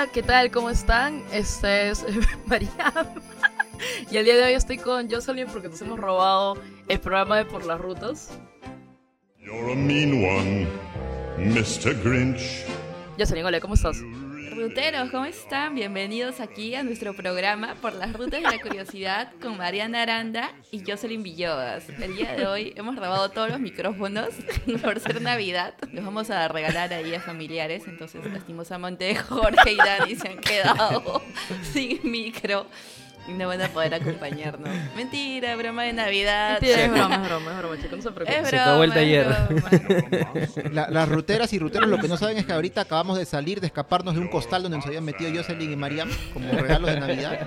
Hola, ¿qué tal? ¿Cómo están? Esta es María. y el día de hoy estoy con Jocelyn porque nos hemos robado el programa de Por las Rutas. You're a mean one, Mr. Grinch. Jocelyn, hola, ¿cómo estás? Ruteros, ¿cómo están? Bienvenidos aquí a nuestro programa Por las Rutas de la Curiosidad con Mariana Aranda y Jocelyn Villodas. El día de hoy hemos robado todos los micrófonos por ser Navidad. Los vamos a regalar ahí a familiares, entonces lastimosamente Jorge y Dani se han quedado sin micro y no van a poder acompañarnos. Mentira, broma de Navidad. Mentira, es broma, es broma, es broma, chicos, no se preocupen. Es Se acabó el taller. La- las ruteras y ruteros lo que no saben es que ahorita acabamos de salir, de escaparnos de un costal donde nos habían metido Jocelyn y Mariam como regalos de Navidad.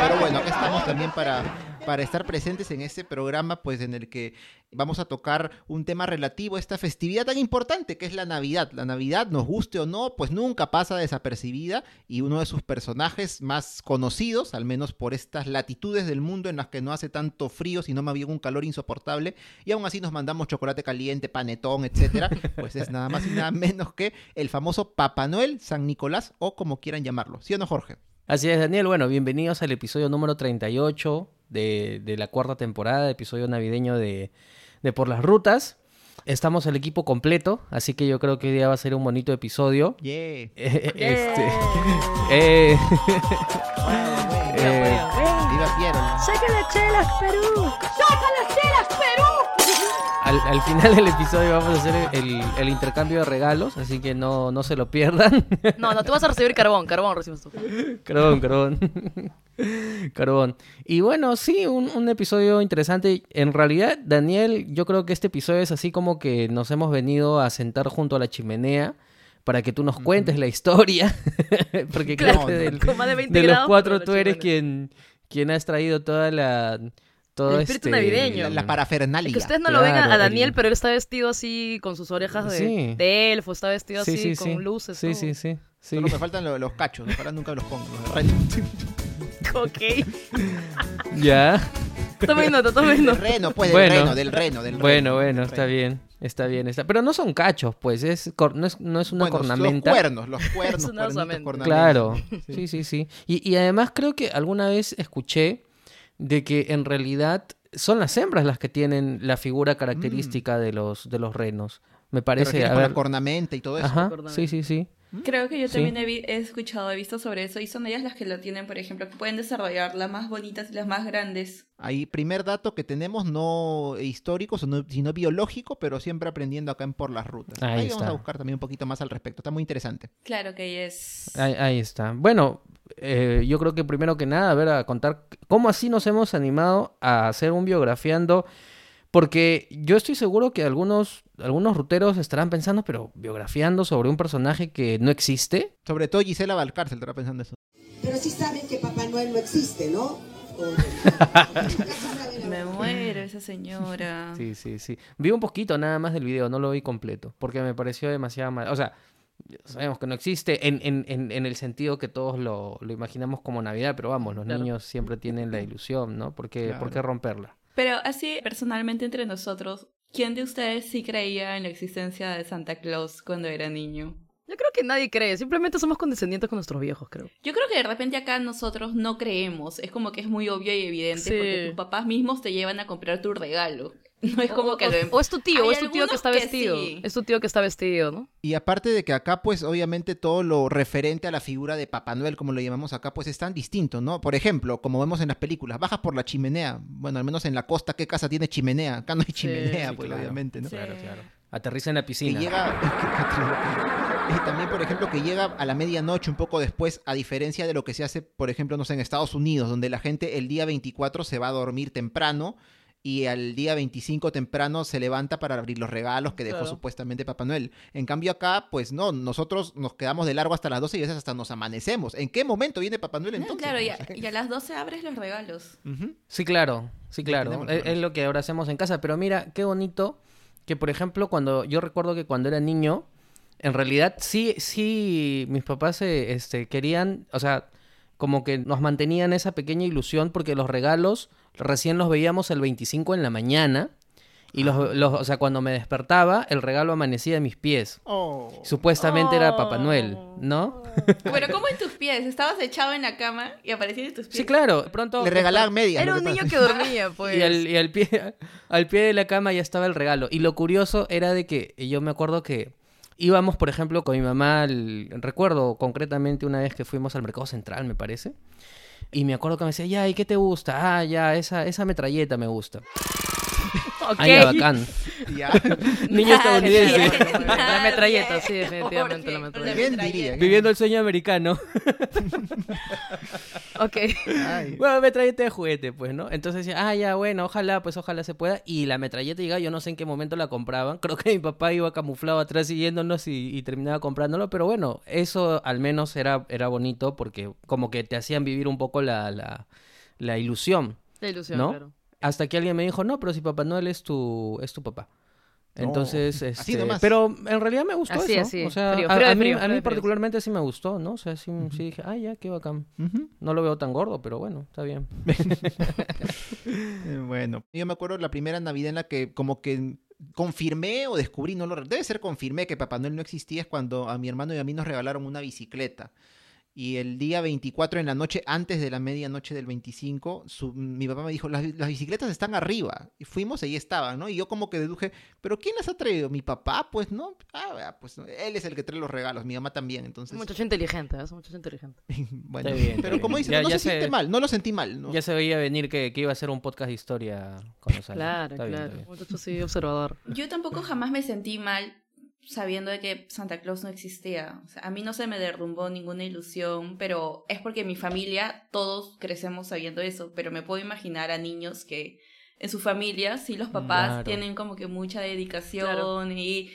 Pero bueno, acá estamos también para, para estar presentes en este programa, pues en el que vamos a tocar un tema relativo a esta festividad tan importante que es la Navidad. La Navidad, nos guste o no, pues nunca pasa desapercibida y uno de sus personajes más conocidos, al menos por estas latitudes del mundo en las que no hace tanto frío, sino más bien un calor insoportable, y aún así nos mandamos chocolate caliente, panetón, etcétera, pues es nada más y nada menos que el famoso Papá Noel, San Nicolás o como quieran llamarlo. ¿Sí o no, Jorge? Así es, Daniel. Bueno, bienvenidos al episodio número 38 de, de la cuarta temporada, episodio navideño de, de Por las Rutas. Estamos el equipo completo, así que yo creo que hoy día va a ser un bonito episodio. Yeah. Eh, este, eh, eh, Viva Piero. Al, al final del episodio vamos a hacer el, el intercambio de regalos, así que no, no se lo pierdan. No, no, tú vas a recibir carbón, carbón recibes tú. Carbón, carbón. Carbón. Y bueno, sí, un, un episodio interesante. En realidad, Daniel, yo creo que este episodio es así como que nos hemos venido a sentar junto a la chimenea para que tú nos cuentes la historia. Porque creo que no, del- Con más de 20 de los cuatro tú eres quien, quien has traído toda la... Todo El espíritu este, navideño. La, la parafernalia. Es que ustedes no lo ven a, Daniel, el- pero él está vestido así con sus orejas de, Sí. de elfo, está vestido Sí, así sí, con sí. luces. Sí, todo. sí, sí. sí. Solo me faltan lo- los cachos, ojalá nunca los pongo. los. Ok. Ya. Tomen nota, tomen Del nota. reno, pues, del Bueno. reno, del reno, del reno. Bueno, bueno, del está reno. bien. Está bien, está. Pero no son cachos, pues. Es cor- no, es, no es una Bueno, cornamenta. Los cuernos, los cuernos, Es una cornamentas. Claro, sí, sí, sí. Y, y además creo que alguna vez escuché de que en realidad son las hembras las que tienen la figura característica de los de los renos. Me parece, refieres a con ver. la cornamenta y todo eso. Ajá, sí, sí, sí. Creo que yo Sí. también he, vi- he escuchado, he visto sobre eso y son ellas las que lo tienen, por ejemplo, que pueden desarrollar las más bonitas y las más grandes. Ahí, primer dato que tenemos, no histórico, sino, biológico, pero siempre aprendiendo acá en Por las Rutas. Ahí Ahí, vamos a buscar también un poquito más al respecto. Está muy interesante. Claro que es... Ahí, ahí está. Bueno, eh, yo creo que primero que nada, a ver, a contar cómo así nos hemos animado a hacer un biografiando. Porque yo estoy seguro que algunos, algunos ruteros estarán pensando, pero biografiando sobre un personaje que no existe. Sobre todo Gisela Valcárcel, estará pensando eso. Pero sí saben que Papá Noel no existe, ¿no? Me muero esa señora. Sí, sí, sí. Vi un poquito nada más del video, no lo vi completo, porque me pareció demasiado mal. O sea, sabemos que no existe en, en, en, en el sentido que todos lo, lo imaginamos como Navidad, pero vamos, los Claro. niños siempre tienen la ilusión, ¿no? ¿Por qué, ¿por qué romperla? Pero así, personalmente entre nosotros, ¿quién de ustedes sí creía en la existencia de Santa Claus cuando era niño? Yo creo que nadie cree, simplemente somos condescendientes con nuestros viejos, creo. Yo creo que de repente acá nosotros no creemos, es como que es muy obvio y evidente Sí. porque tus papás mismos te llevan a comprar tu regalo. No es como o, que o- lo o es tu tío, o es tu tío que está que vestido. sí. Es tu tío que está vestido, ¿no? Y aparte de que acá, pues, obviamente todo lo referente a la figura de Papá Noel, como lo llamamos acá, pues es tan distinto, ¿no? Por ejemplo, como vemos en las películas, bajas por la chimenea. Bueno, al menos en la costa, ¿qué casa tiene chimenea? Acá no hay chimenea, sí, pues, claro. obviamente, ¿no? Sí. Claro, claro. Aterriza en la que piscina. llega y también por ejemplo que llega a la medianoche un poco después a diferencia de lo que se hace por ejemplo no sé en Estados Unidos donde la gente el día 24 se va a dormir temprano y al día 25 temprano se levanta para abrir los regalos que dejó Claro. supuestamente Papá Noel. En cambio acá, pues no, nosotros nos quedamos de largo hasta las 12 y a veces hasta nos amanecemos. ¿En qué momento viene Papá Noel Ah, entonces? claro, y a, sea, y a las 12 abres los regalos. Sí, claro, sí, claro. es lo que ahora hacemos en casa. Pero mira, qué bonito que, por ejemplo, cuando yo recuerdo que cuando era niño, en realidad sí, sí, mis papás eh, este, querían, o sea, como que nos mantenían esa pequeña ilusión porque los regalos recién los veíamos el 25 en la mañana Y los, los, o sea, cuando me despertaba, el regalo amanecía en mis pies. Oh. Supuestamente era Papá Noel, Oh. ¿no? Bueno, ¿cómo en tus pies? Estabas echado en la cama y aparecían en tus pies. Sí, claro. Pronto Le regalaban medias. Era un niño que dormía, pues. Y, al, y al pie, al pie de la cama ya estaba el regalo. Y lo curioso era de que yo me acuerdo que íbamos, por ejemplo, con mi mamá, al- recuerdo concretamente una vez que fuimos al Mercado Central, me parece. Y me acuerdo que me decía, ya, ¿y qué te gusta? Ah, ya, esa, esa metralleta me gusta. Ok. Ah, ya, bacán. Niño estadounidense. La metralleta, sí, definitivamente la metralleta. ¿Quién diría? Viviendo el sueño americano. Ok. Ay. Bueno, metralleta de juguete, pues, ¿no? Entonces decía, ah, ya, bueno, ojalá, pues ojalá se pueda. Y la metralleta llegaba, yo no sé en qué momento la compraban. Creo que mi papá iba camuflado atrás siguiéndonos y, y terminaba comprándolo. Pero bueno, eso al menos era, era bonito porque como que te hacían vivir un poco la, la, la ilusión. La ilusión, ¿No? claro. Hasta que alguien me dijo, no, pero si Papá Noel es tu, es tu papá. No, Entonces, así este, nomás. pero en realidad me gustó Así, eso. así, O sea, frío, a- frío a, mí, frío, a frío mí de frío. particularmente sí me gustó, ¿no? O sea, sí, sí dije, ah, ya, qué bacán. No lo veo tan gordo, pero bueno, está bien. Eh, Bueno, yo me acuerdo la primera Navidad en la que como que confirmé o descubrí, no lo debe ser confirmé que Papá Noel no existía es cuando a mi hermano y a mí nos regalaron una bicicleta. Y el día 24 en la noche, antes de la medianoche del 25, su- mi papá me dijo, las, las bicicletas están arriba. Y fuimos, ahí estaban, ¿no? Y yo como que deduje, ¿pero quién las ha traído? ¿Mi papá? Pues no. Ah, pues él es el que trae los regalos, mi mamá también. Entonces, muchacho inteligente, ¿eh? Es un muchacho inteligente. bueno, Está bien, está pero como dices, no ya se siente mal, no lo sentí mal. ¿no? Ya se veía venir que, que iba a ser un podcast de historia con los años. Claro, Está claro. bien. Muchacho así observador. Yo tampoco jamás me sentí mal sabiendo de que Santa Claus no existía. O sea, a mí no se me derrumbó ninguna ilusión, pero es porque en mi familia todos crecemos sabiendo eso, pero me puedo imaginar a niños que en su familia sí los papás Claro. tienen como que mucha dedicación Claro. y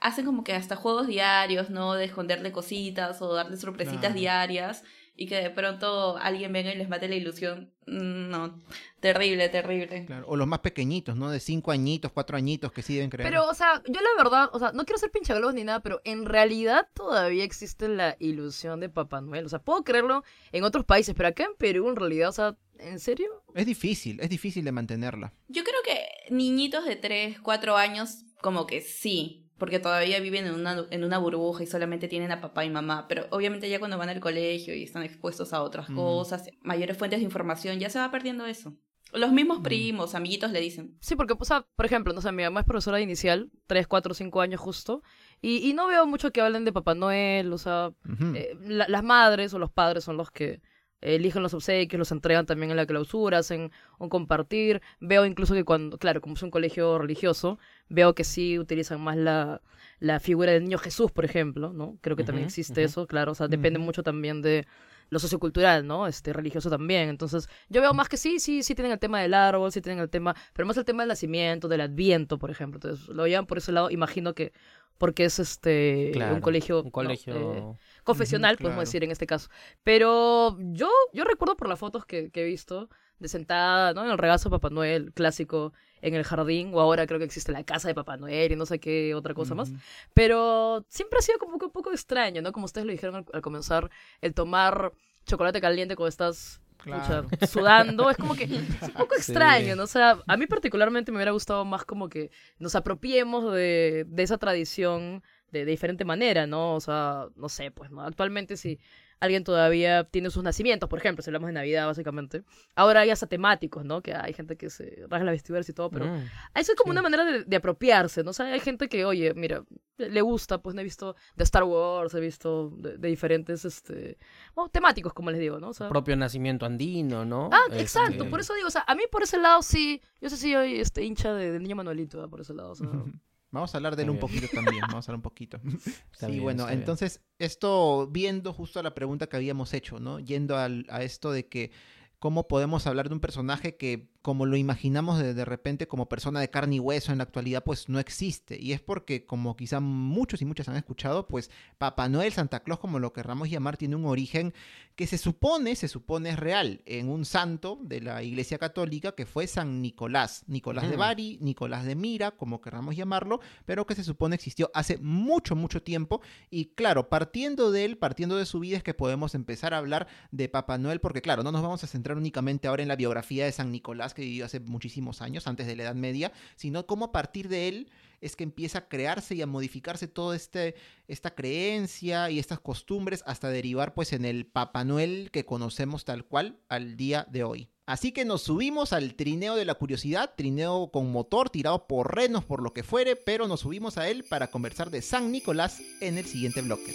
hacen como que hasta juegos diarios, ¿no? De esconderle cositas o darle sorpresitas Claro. diarias y que de pronto alguien venga y les mate la ilusión. Mm, No, terrible, terrible. Claro, O los más pequeñitos, ¿no? De cinco añitos, cuatro añitos que sí deben creer. Pero, o sea, yo la verdad, o sea, no quiero ser pinchaglobos ni nada, pero en realidad todavía existe la ilusión de Papá Noel. O sea, puedo creerlo en otros países, pero acá en Perú, en realidad, o sea, ¿en serio? Es difícil, es difícil de mantenerla. Yo creo que niñitos de 3, 4 años, como que sí, porque todavía viven en una, en una burbuja y solamente tienen a papá y mamá, pero obviamente ya cuando van al colegio y están expuestos a otras Mm. cosas, mayores fuentes de información, ya se va perdiendo eso. Los mismos primos, amiguitos le dicen, Sí, porque, o sea, por ejemplo, no sé, mi mamá es profesora de inicial, 3, 4, 5 años justo, y, y no veo mucho que hablen de Papá Noel, o sea, eh, la- las madres o los padres son los que eligen los obsequios, los entregan también en la clausura, hacen un compartir. Veo incluso que cuando, claro, como es un colegio religioso, veo que sí utilizan más la, la figura del niño Jesús, por ejemplo, ¿no? Creo que también existe eso, claro, o sea, depende mucho también de lo sociocultural, ¿no? Este, religioso también. Entonces, yo veo más que sí, sí, sí tienen el tema del árbol, sí tienen el tema, pero más el tema del nacimiento, del adviento, por ejemplo. Entonces, lo llevan por ese lado, imagino que porque es este Claro, un colegio, Un ¿no? colegio. Eh, confesional, Ujú, podemos claro. decir en este caso. Pero yo, yo recuerdo por las fotos que, que he visto de sentada, ¿no? En el regazo de Papá Noel, clásico, en el jardín, o ahora creo que existe la casa de Papá Noel y no sé qué otra cosa más. Pero siempre ha sido como que un poco extraño, ¿no? Como ustedes lo dijeron al, al comenzar, el tomar chocolate caliente cuando estás pucha, Claro. sudando, es como que es un poco Sí. extraño, ¿no? O sea, a mí particularmente me hubiera gustado más como que nos apropiemos de, de esa tradición de, de diferente manera, ¿no? O sea, no sé, pues, ¿no? Actualmente si alguien todavía tiene sus nacimientos, por ejemplo, si hablamos de Navidad, básicamente, ahora hay hasta temáticos, ¿no? Que hay gente que se rasga las vestiduras y todo, pero Mm. eso es como Sí. una manera de, de apropiarse, ¿no? O sea, hay gente que, oye, mira, le gusta, pues no he visto de Star Wars, he visto de, de diferentes, este, bueno, temáticos, como les digo, ¿no? O sea, propio nacimiento andino, ¿no? ah, Este, exacto, por eso digo, o sea, a mí por ese lado sí, yo sé si soy este, hincha de- del niño Manuelito, ¿eh? por ese lado, o sea, Vamos a hablar de él un poquito también, vamos a hablar un poquito. Está sí, bien, bueno, bien. entonces esto viendo justo a la pregunta que habíamos hecho, ¿no? Yendo al- a esto de que cómo podemos hablar de un personaje que como lo imaginamos de, de repente como persona de carne y hueso en la actualidad, pues no existe. Y es porque, como quizá muchos y muchas han escuchado, pues Papá Noel, Santa Claus, como lo querramos llamar, tiene un origen que se supone, se supone es real, en un santo de la Iglesia Católica que fue San Nicolás. Nicolás de. Bari, Nicolás de Mira, como querramos llamarlo, pero que se supone existió hace mucho, mucho tiempo. Y claro, partiendo de él, partiendo de su vida, es que podemos empezar a hablar de Papá Noel, porque claro, no nos vamos a centrar únicamente ahora en la biografía de San Nicolás, Que vivió hace muchísimos años, antes de la Edad Media, sino cómo a partir de él es que empieza a crearse y a modificarse toda este, esta creencia y estas costumbres hasta derivar pues en el Papá Noel que conocemos tal cual al día de hoy. Así que nos subimos al trineo de la curiosidad, trineo con motor tirado por renos, por lo que fuere, pero nos subimos a él para conversar de San Nicolás en el siguiente bloque.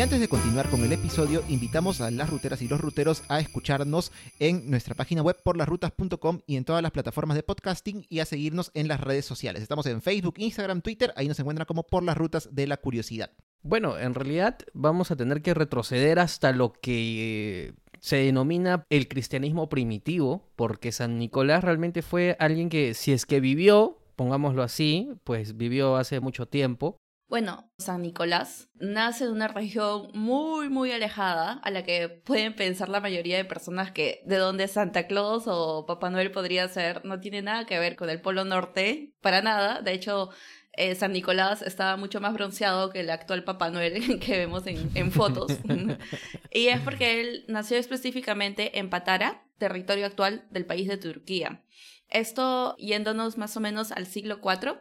Y antes de continuar con el episodio, invitamos a las ruteras y los ruteros a escucharnos en nuestra página web porlasrutas.com y en todas las plataformas de podcasting y a seguirnos en las redes sociales. Estamos en Facebook, Instagram, Twitter, ahí nos encuentran como por las rutas de la curiosidad. Bueno, en realidad vamos a tener que retroceder hasta lo que eh, se denomina el cristianismo primitivo, porque San Nicolás realmente fue alguien que, si es que vivió, pongámoslo así, pues vivió hace mucho tiempo, Bueno, San Nicolás nace de una región muy, muy alejada a la que pueden pensar la mayoría de personas que de donde Santa Claus o Papá Noel podría ser no tiene nada que ver con el Polo Norte, para nada. De hecho, eh, San Nicolás estaba mucho más bronceado que el actual Papá Noel que vemos en, en fotos. y es porque él nació específicamente en Patara, territorio actual del país de Turquía. Esto yéndonos más o menos al siglo IV.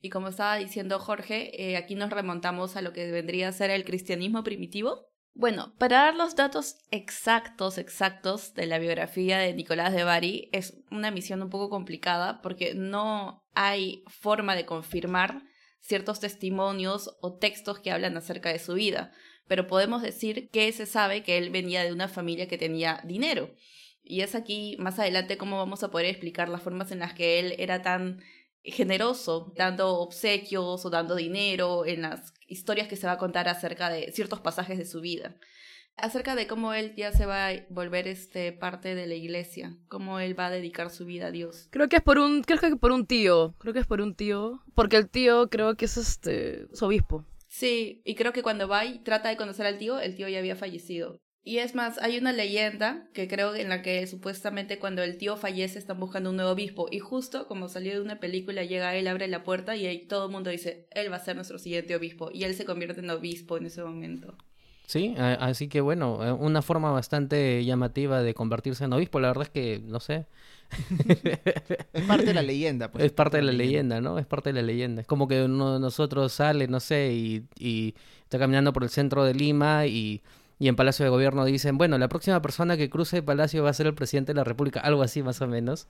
Y como estaba diciendo Jorge, eh, aquí nos remontamos a lo que vendría a ser el cristianismo primitivo. Bueno, para dar los datos exactos, exactos de la biografía de Nicolás de Bari es una misión un poco complicada porque no hay forma de confirmar ciertos testimonios o textos que hablan acerca de su vida, pero podemos decir que se sabe que él venía de una familia que tenía dinero. Y es aquí más adelante cómo vamos a poder explicar las formas en las que él era tan generoso, dando obsequios o dando dinero en las historias que se va a contar acerca de ciertos pasajes de su vida. Acerca de cómo él ya se va a volver este parte de la iglesia, cómo él va a dedicar su vida a Dios. Creo que es por un, creo que por un tío, creo que es por un tío, porque el tío creo que es este, su obispo. Sí, y creo que cuando va y trata de conocer al tío, el tío ya había fallecido. Y es más, hay una leyenda que creo en la que supuestamente cuando el tío fallece están buscando un nuevo obispo y justo como salió de una película llega él, abre la puerta y ahí todo el mundo dice, él va a ser nuestro siguiente obispo y él se convierte en obispo en ese momento. Sí, a- así que bueno, eh, una forma bastante llamativa de convertirse en obispo, la verdad es que, no sé, Es parte de la leyenda. Pues, es parte de la leyenda, ¿no? Es parte de la leyenda. Es como que uno de nosotros sale, no sé, y, y está caminando por el centro de Lima y, y en Palacio de Gobierno dicen, bueno, la próxima persona que cruce el palacio va a ser el presidente de la República, algo así más o menos.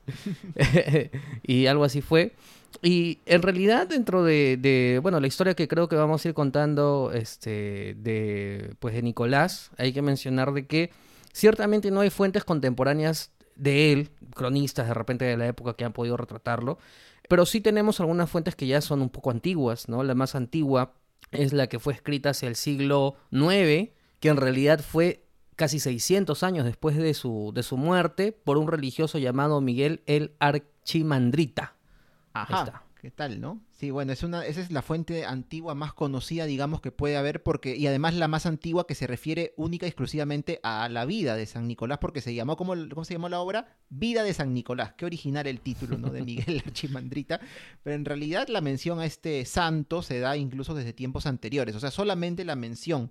y algo así fue. Y en realidad dentro de, de, bueno, la historia que creo que vamos a ir contando este, de, pues, de Nicolás, hay que mencionar de que ciertamente no hay fuentes contemporáneas de él, cronistas de repente de la época que han podido retratarlo, pero sí tenemos algunas fuentes que ya son un poco antiguas, ¿no? La más antigua es la que fue escrita hacia el siglo IX, que en realidad fue casi 600 años después de su, de su muerte por un religioso llamado Miguel el Archimandrita. Ajá. está. ¿Qué tal, no? Sí, bueno, es una, esa es la fuente antigua más conocida, digamos, que puede haber, porque, y además la más antigua que se refiere única y exclusivamente a la vida de San Nicolás, porque se llamó, ¿cómo, cómo se llamó la obra? Vida de San Nicolás. Qué original el título, ¿no? De Miguel Archimandrita. Pero en realidad la mención a este santo se da incluso desde tiempos anteriores, o sea, solamente la mención.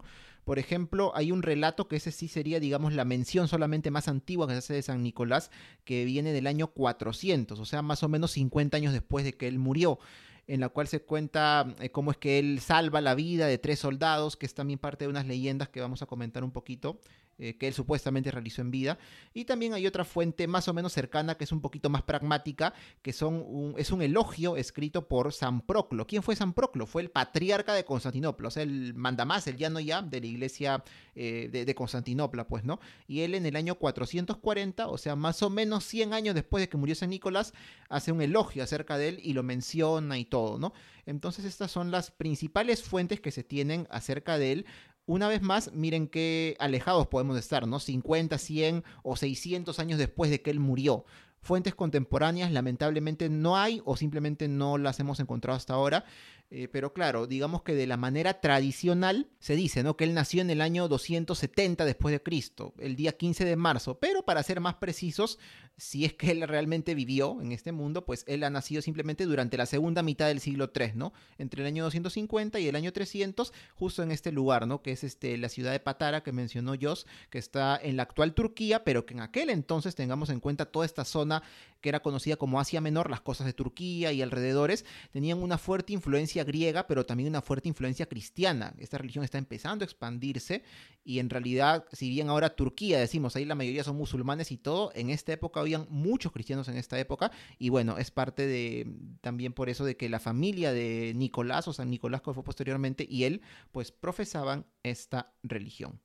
Por ejemplo, hay un relato que ese sí sería, digamos, la mención solamente más antigua que se hace de San Nicolás, que viene del año 400, o sea, más o menos 50 años después de que él murió, en la cual se cuenta eh, cómo es que él salva la vida de tres soldados, que es también parte de unas leyendas que vamos a comentar un poquito, eh, que él supuestamente realizó en vida. Y también hay otra fuente más o menos cercana, que es un poquito más pragmática, que son un- es un elogio escrito por San Proclo. ¿Quién fue San Proclo? Fue el patriarca de Constantinopla, o sea, el mandamás, el ya no ya, de la iglesia eh, de, de Constantinopla, pues, ¿no? Y él en el año 440, o sea, más o menos 100 años después de que murió San Nicolás, hace un elogio acerca de él y lo menciona y todo, ¿no? Entonces estas son las principales fuentes que se tienen acerca de él. Una vez más, miren qué alejados podemos estar, ¿no? 50, 100 o 600 años después de que él murió. Fuentes contemporáneas lamentablemente no hay o simplemente no las hemos encontrado hasta ahora. Eh, pero claro, digamos que de la manera tradicional se dice, ¿no? Que él nació en el año 270 después de Cristo, el día 15 de marzo. Pero para ser más precisos, si es que él realmente vivió en este mundo, pues él ha nacido simplemente durante la segunda mitad del siglo III, ¿no? Entre el año 250 y el año 300, justo en este lugar, ¿no? Que es este, la ciudad de Patara que mencionó Jos, que está en la actual Turquía, pero que en aquel entonces tengamos en cuenta toda esta zona que era conocida como Asia Menor, las costas de Turquía y alrededores, tenían una fuerte influencia griega, pero también una fuerte influencia cristiana. Esta religión está empezando a expandirse y en realidad, si bien ahora Turquía, decimos, ahí la mayoría son musulmanes y todo, en esta época habían muchos cristianos en esta época y bueno, es parte de también por eso de que la familia de Nicolás o San Nicolás que fue posteriormente y él pues profesaban esta religión.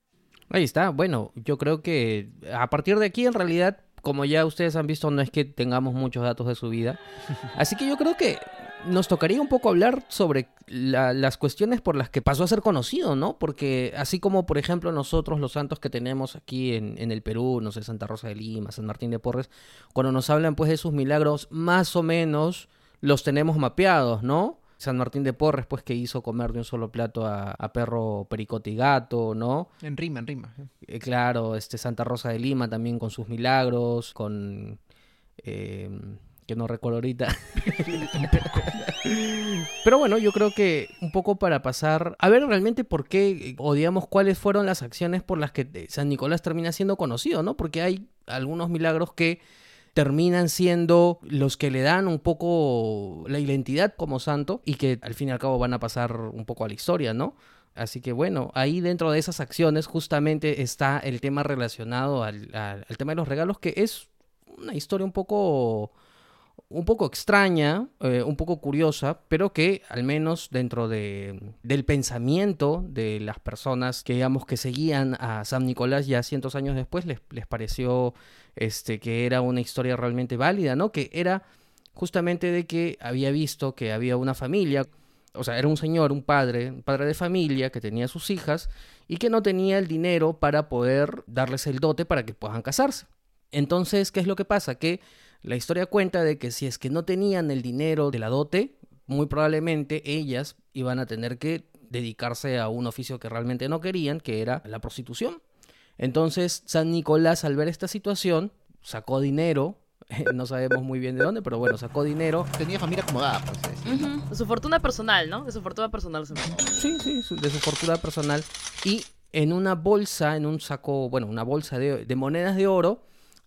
Ahí está. Bueno, yo creo que a partir de aquí, en realidad, como ya ustedes han visto, no es que tengamos muchos datos de su vida. Así que yo creo que nos tocaría un poco hablar sobre la- las cuestiones por las que pasó a ser conocido, ¿no? Porque así como, por ejemplo, nosotros los santos que tenemos aquí en, en el Perú, no sé, Santa Rosa de Lima, San Martín de Porres, cuando nos hablan pues de sus milagros, más o menos los tenemos mapeados, ¿no? San Martín de Porres, pues que hizo comer de un solo plato a, a perro pericote y gato, ¿no? En rima, en rima. Eh, claro, este Santa Rosa de Lima también con sus milagros, con eh, que no recuerdo ahorita. Pero bueno, yo creo que un poco para pasar a ver realmente por qué o digamos cuáles fueron las acciones por las que eh, San Nicolás termina siendo conocido, ¿no? Porque hay algunos milagros que terminan siendo los que le dan un poco la identidad como santo y que al fin y al cabo van a pasar un poco a la historia, ¿no? Así que bueno, ahí dentro de esas acciones justamente está el tema relacionado al- al tema de los regalos, que es una historia un poco, un poco extraña, eh, un poco curiosa, pero que al menos dentro de, del pensamiento de las personas que digamos que seguían a San Nicolás ya cientos años después les, les pareció este, que era una historia realmente válida, ¿no? Que era justamente de que había visto que había una familia, o sea, era un señor, un padre, un padre de familia que tenía sus hijas y que no tenía el dinero para poder darles el dote para que puedan casarse. Entonces, ¿qué es lo que pasa? Que la historia cuenta de que si es que no tenían el dinero de la dote, muy probablemente ellas iban a tener que dedicarse a un oficio que realmente no querían, que era la prostitución. Entonces, San Nicolás, al ver esta situación, sacó dinero, no sabemos muy bien de dónde, pero bueno, sacó dinero. Tenía familia acomodada, pues. Ujú. De su fortuna personal, ¿no? De su fortuna personal. se me- Sí, sí, su- de su fortuna personal. Y en una bolsa, en un saco, bueno, una bolsa de, de monedas de oro,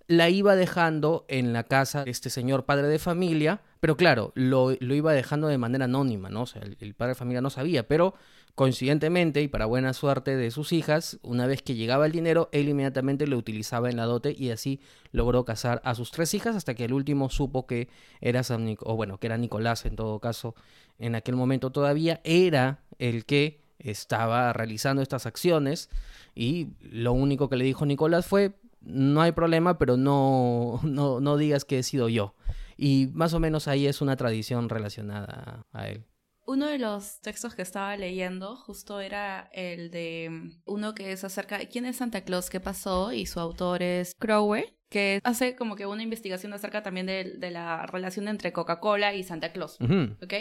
la iba dejando en la casa de este señor padre de familia, pero claro, lo, lo iba dejando de manera anónima, ¿no? O sea, el, padre de familia no sabía, pero coincidentemente y para buena suerte de sus hijas, una vez que llegaba el dinero, él inmediatamente lo utilizaba en la dote y así logró casar a sus tres hijas hasta que el último supo que era San o bueno, que era Nicolás en todo caso, en aquel momento todavía era el que estaba realizando estas acciones y lo único que le dijo Nicolás fue no hay problema, pero no, no, no digas que he sido yo. Y más o menos ahí es una tradición relacionada a él. Uno de los textos que estaba leyendo justo era el de mm, uno que es acerca de quién es Santa Claus, qué pasó, y su autor es Crowe, que hace como que una investigación acerca también de, de la relación entre Coca-Cola y Santa Claus. ¿ok?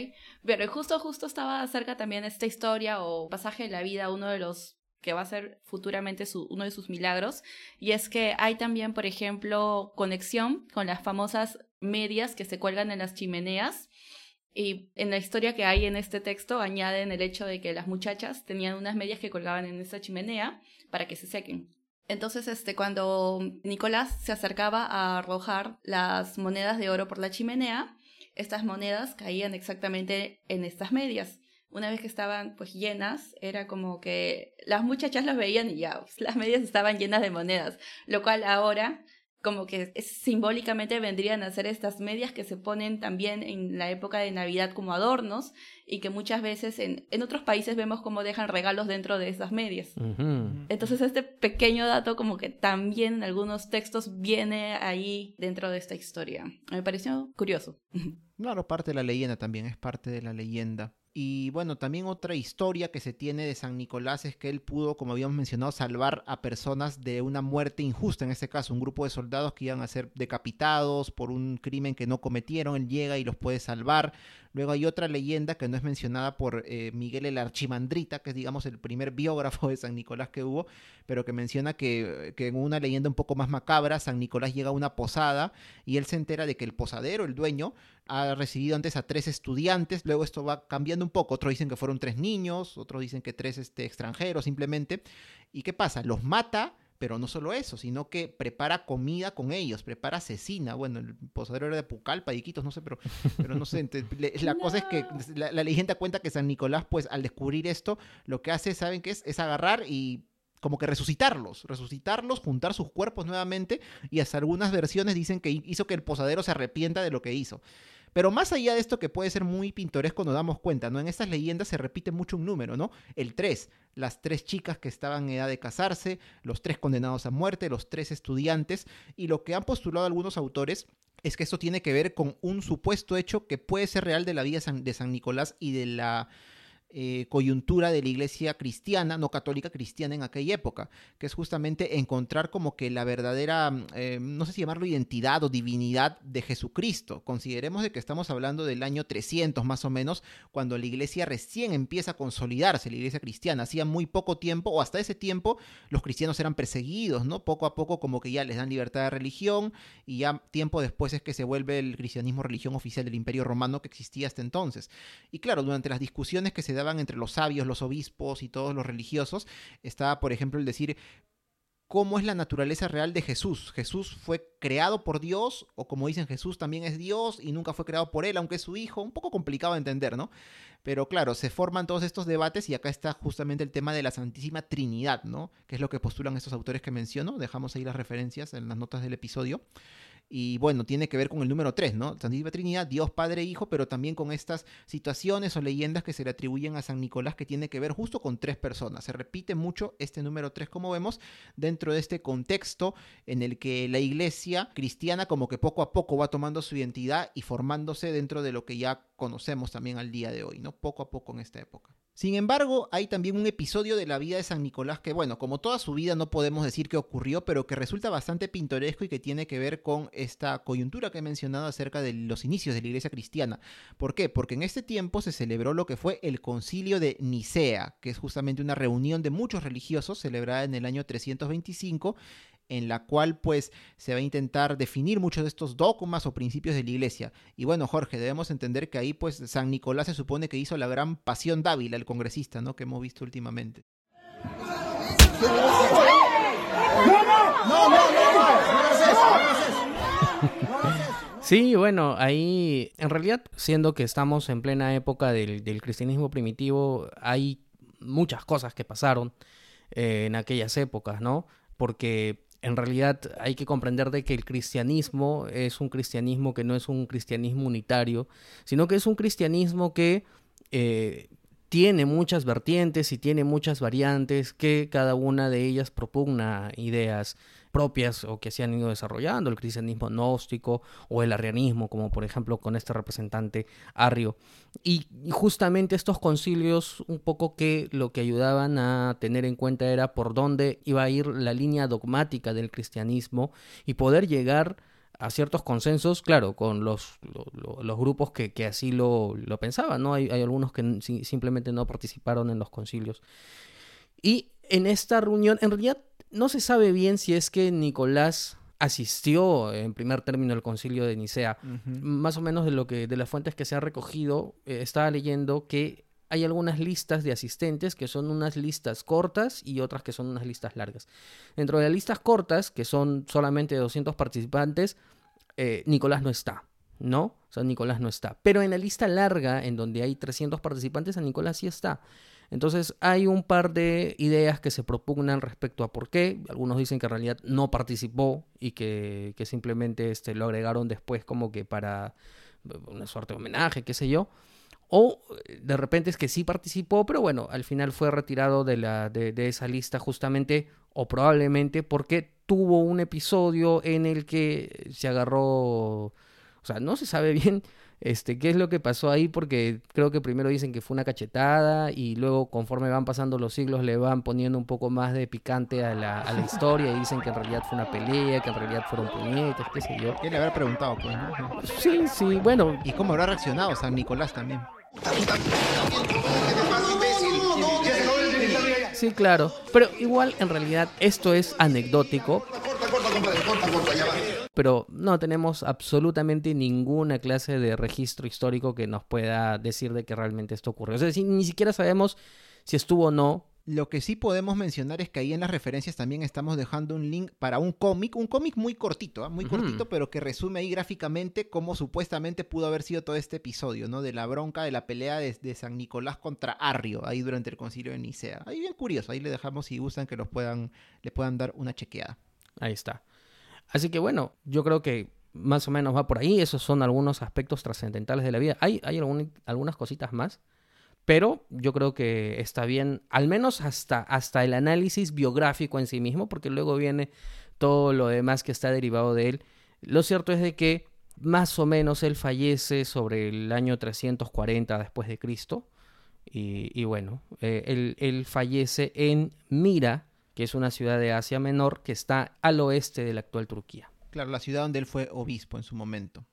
Pero justo, justo estaba acerca también esta historia o pasaje de la vida, uno de los que va a ser futuramente uno de sus milagros, y es que hay también, por ejemplo, conexión con las famosas medias que se cuelgan en las chimeneas, y en la historia que hay en este texto añaden el hecho de que las muchachas tenían unas medias que colgaban en esa chimenea para que se sequen. Entonces, este, cuando Nicolás se acercaba a arrojar las monedas de oro por la chimenea, estas monedas caían exactamente en estas medias. Una vez que estaban pues llenas, era como que las muchachas las veían y ya, pues, las medias estaban llenas de monedas, lo cual ahora como que simbólicamente vendrían a ser estas medias que se ponen también en la época de Navidad como adornos y que muchas veces en, en otros países vemos cómo dejan regalos dentro de esas medias. Entonces este pequeño dato como que también en algunos textos viene ahí dentro de esta historia. Me pareció curioso. Claro, parte de la leyenda también, es parte de la leyenda. Y bueno, también otra historia que se tiene de San Nicolás es que él pudo, como habíamos mencionado, salvar a personas de una muerte injusta, en este caso, un grupo de soldados que iban a ser decapitados por un crimen que no cometieron, él llega y los puede salvar. Luego hay otra leyenda que no es mencionada por eh, Miguel el Archimandrita, que es digamos el primer biógrafo de San Nicolás que hubo, pero que menciona que, que en una leyenda un poco más macabra, San Nicolás llega a una posada y él se entera de que el posadero, el dueño, ha recibido antes a tres estudiantes, luego esto va cambiando un poco, otros dicen que fueron tres niños, otros dicen que tres este, extranjeros simplemente, ¿y qué pasa? Los mata, pero no solo eso, sino que prepara comida con ellos, prepara asesina, bueno, el posadero era de Pucallpa, de Iquitos, no sé, pero, pero no sé, la cosa es que la, la leyenda cuenta que San Nicolás, pues al descubrir esto, lo que hace, ¿saben qué es? Es agarrar y como que resucitarlos, resucitarlos, juntar sus cuerpos nuevamente y hasta algunas versiones dicen que hizo que el posadero se arrepienta de lo que hizo. Pero más allá de esto que puede ser muy pintoresco, nos damos cuenta, ¿no? En estas leyendas se repite mucho un número, ¿no? El 3, las tres chicas que estaban en edad de casarse, los tres condenados a muerte, los tres estudiantes, y lo que han postulado algunos autores es que esto tiene que ver con un supuesto hecho que puede ser real de la vida de San, Nicolás y de la eh, coyuntura de la iglesia cristiana, no católica cristiana en aquella época, que es justamente encontrar como que la verdadera, eh, no sé si llamarlo identidad o divinidad de Jesucristo. Consideremos de que estamos hablando del año 300 más o menos, cuando la iglesia recién empieza a consolidarse, la iglesia cristiana. Hacía muy poco tiempo, o hasta ese tiempo, los cristianos eran perseguidos, ¿no? Poco a poco como que ya les dan libertad de religión y ya tiempo después es que se vuelve el cristianismo religión oficial del imperio romano que existía hasta entonces. Y claro, durante las discusiones que se daban entre los sabios, los obispos y todos los religiosos, estaba, por ejemplo, el decir cómo es la naturaleza real de Jesús. Jesús fue creado por Dios, o como dicen, Jesús también es Dios y nunca fue creado por él, aunque es su hijo. Un poco complicado de entender, ¿no? Pero claro, se forman todos estos debates y acá está justamente el tema de la Santísima Trinidad, ¿no? Que es lo que postulan estos autores que menciono. Dejamos ahí las referencias en las notas del episodio. Y bueno, tiene que ver con el número 3, ¿no? Santísima Trinidad, Dios Padre e Hijo, pero también con estas situaciones o leyendas que se le atribuyen a San Nicolás que tiene que ver justo con tres personas. Se repite mucho este número 3, como vemos, dentro de este contexto en el que la iglesia cristiana como que poco a poco va tomando su identidad y formándose dentro de lo que ya conocemos también al día de hoy, ¿no? Poco a poco en esta época. Sin embargo, hay también un episodio de la vida de San Nicolás que, bueno, como toda su vida no podemos decir que ocurrió, pero que resulta bastante pintoresco y que tiene que ver con esta coyuntura que he mencionado acerca de los inicios de la iglesia cristiana. ¿Por qué? Porque en este tiempo se celebró lo que fue el concilio de Nicea, que es justamente una reunión de muchos religiosos celebrada en el año 325 en la cual pues se va a intentar definir muchos de estos dogmas o principios de la iglesia. Y bueno, Jorge, debemos entender que ahí pues San Nicolás se supone que hizo la gran pasión Dávila, el congresista, ¿no? Que hemos visto últimamente. Sí, bueno, ahí en realidad, siendo que estamos en plena época del, cristianismo primitivo, hay muchas cosas que pasaron eh, en aquellas épocas, ¿no? Porque en realidad hay que comprender de que el cristianismo es un cristianismo que no es un cristianismo unitario, sino que es un cristianismo que eh, tiene muchas vertientes y tiene muchas variantes que cada una de ellas propugna ideas propias o que se han ido desarrollando, el cristianismo gnóstico o el arrianismo, como por ejemplo con este representante arrio. Y, justamente estos concilios un poco que lo que ayudaban a tener en cuenta era por dónde iba a ir la línea dogmática del cristianismo y poder llegar a ciertos consensos, claro, con los, lo- lo- los grupos que, que así lo, lo pensaban, ¿no? Hay, hay algunos que simplemente no participaron en los concilios. Y en esta reunión, en realidad, no se sabe bien si es que Nicolás asistió en primer término al concilio de Nicea. Más o menos de lo que de las fuentes que se ha recogido, eh, estaba leyendo que hay algunas listas de asistentes que son unas listas cortas y otras que son unas listas largas. Dentro de las listas cortas, que son solamente 200 participantes, eh, Nicolás no está, ¿no? O sea, Nicolás no está. Pero en la lista larga, en donde hay 300 participantes, a Nicolás sí está. Entonces hay un par de ideas que se propugnan respecto a por qué. Algunos dicen que en realidad no participó y que, simplemente este, lo agregaron después como que para una suerte de homenaje, qué sé yo. O de repente es que sí participó, pero bueno, al final fue retirado de, de, esa lista justamente o probablemente porque tuvo un episodio en el que se agarró, O sea, no se sabe bien este, qué es lo que pasó ahí porque creo que primero dicen que fue una cachetada y luego conforme van pasando los siglos le van poniendo un poco más de picante a la, a la historia y dicen que en realidad fue una pelea, que en realidad fueron puñetes, qué sé yo. ¿Qué le habrá preguntado, pues? no? Sí, sí, bueno, ¿Y cómo habrá reaccionado San Nicolás también? sí, claro. Pero igual en realidad esto es anecdótico. Pero no tenemos absolutamente ninguna clase de registro histórico que nos pueda decir de que realmente esto ocurrió. O sea, si- ni siquiera sabemos si estuvo o no. Lo que sí podemos mencionar es que ahí en las referencias también estamos dejando un link para un cómic, un cómic muy cortito, ¿ah? muy cortito, pero que resume ahí gráficamente cómo supuestamente pudo haber sido todo este episodio, ¿no? De la bronca de la pelea de, de San Nicolás contra Arrio, ahí durante el concilio de Nicea. Ahí bien curioso, ahí le dejamos si gustan que los puedan, le puedan dar una chequeada. Ahí está. Así que bueno, yo creo que más o menos va por ahí. Esos son algunos aspectos trascendentales de la vida. Hay, algunas cositas más. Pero yo creo que está bien, al menos hasta, hasta el análisis biográfico en sí mismo, porque luego viene todo lo demás que está derivado de él. Lo cierto es de que más o menos él fallece sobre el año 340 después de Cristo. Y, y bueno, eh, él, él fallece en Mira, que es una ciudad de Asia Menor que está al oeste de la actual Turquía. Claro, la ciudad donde él fue obispo en su momento.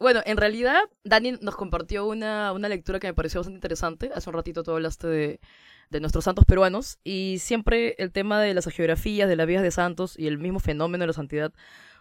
Bueno, en realidad, Dani nos compartió una, una lectura que me pareció bastante interesante. Hace un ratito tú hablaste de, de nuestros santos peruanos y siempre el tema de las geografías, de las vías de santos y el mismo fenómeno de la santidad,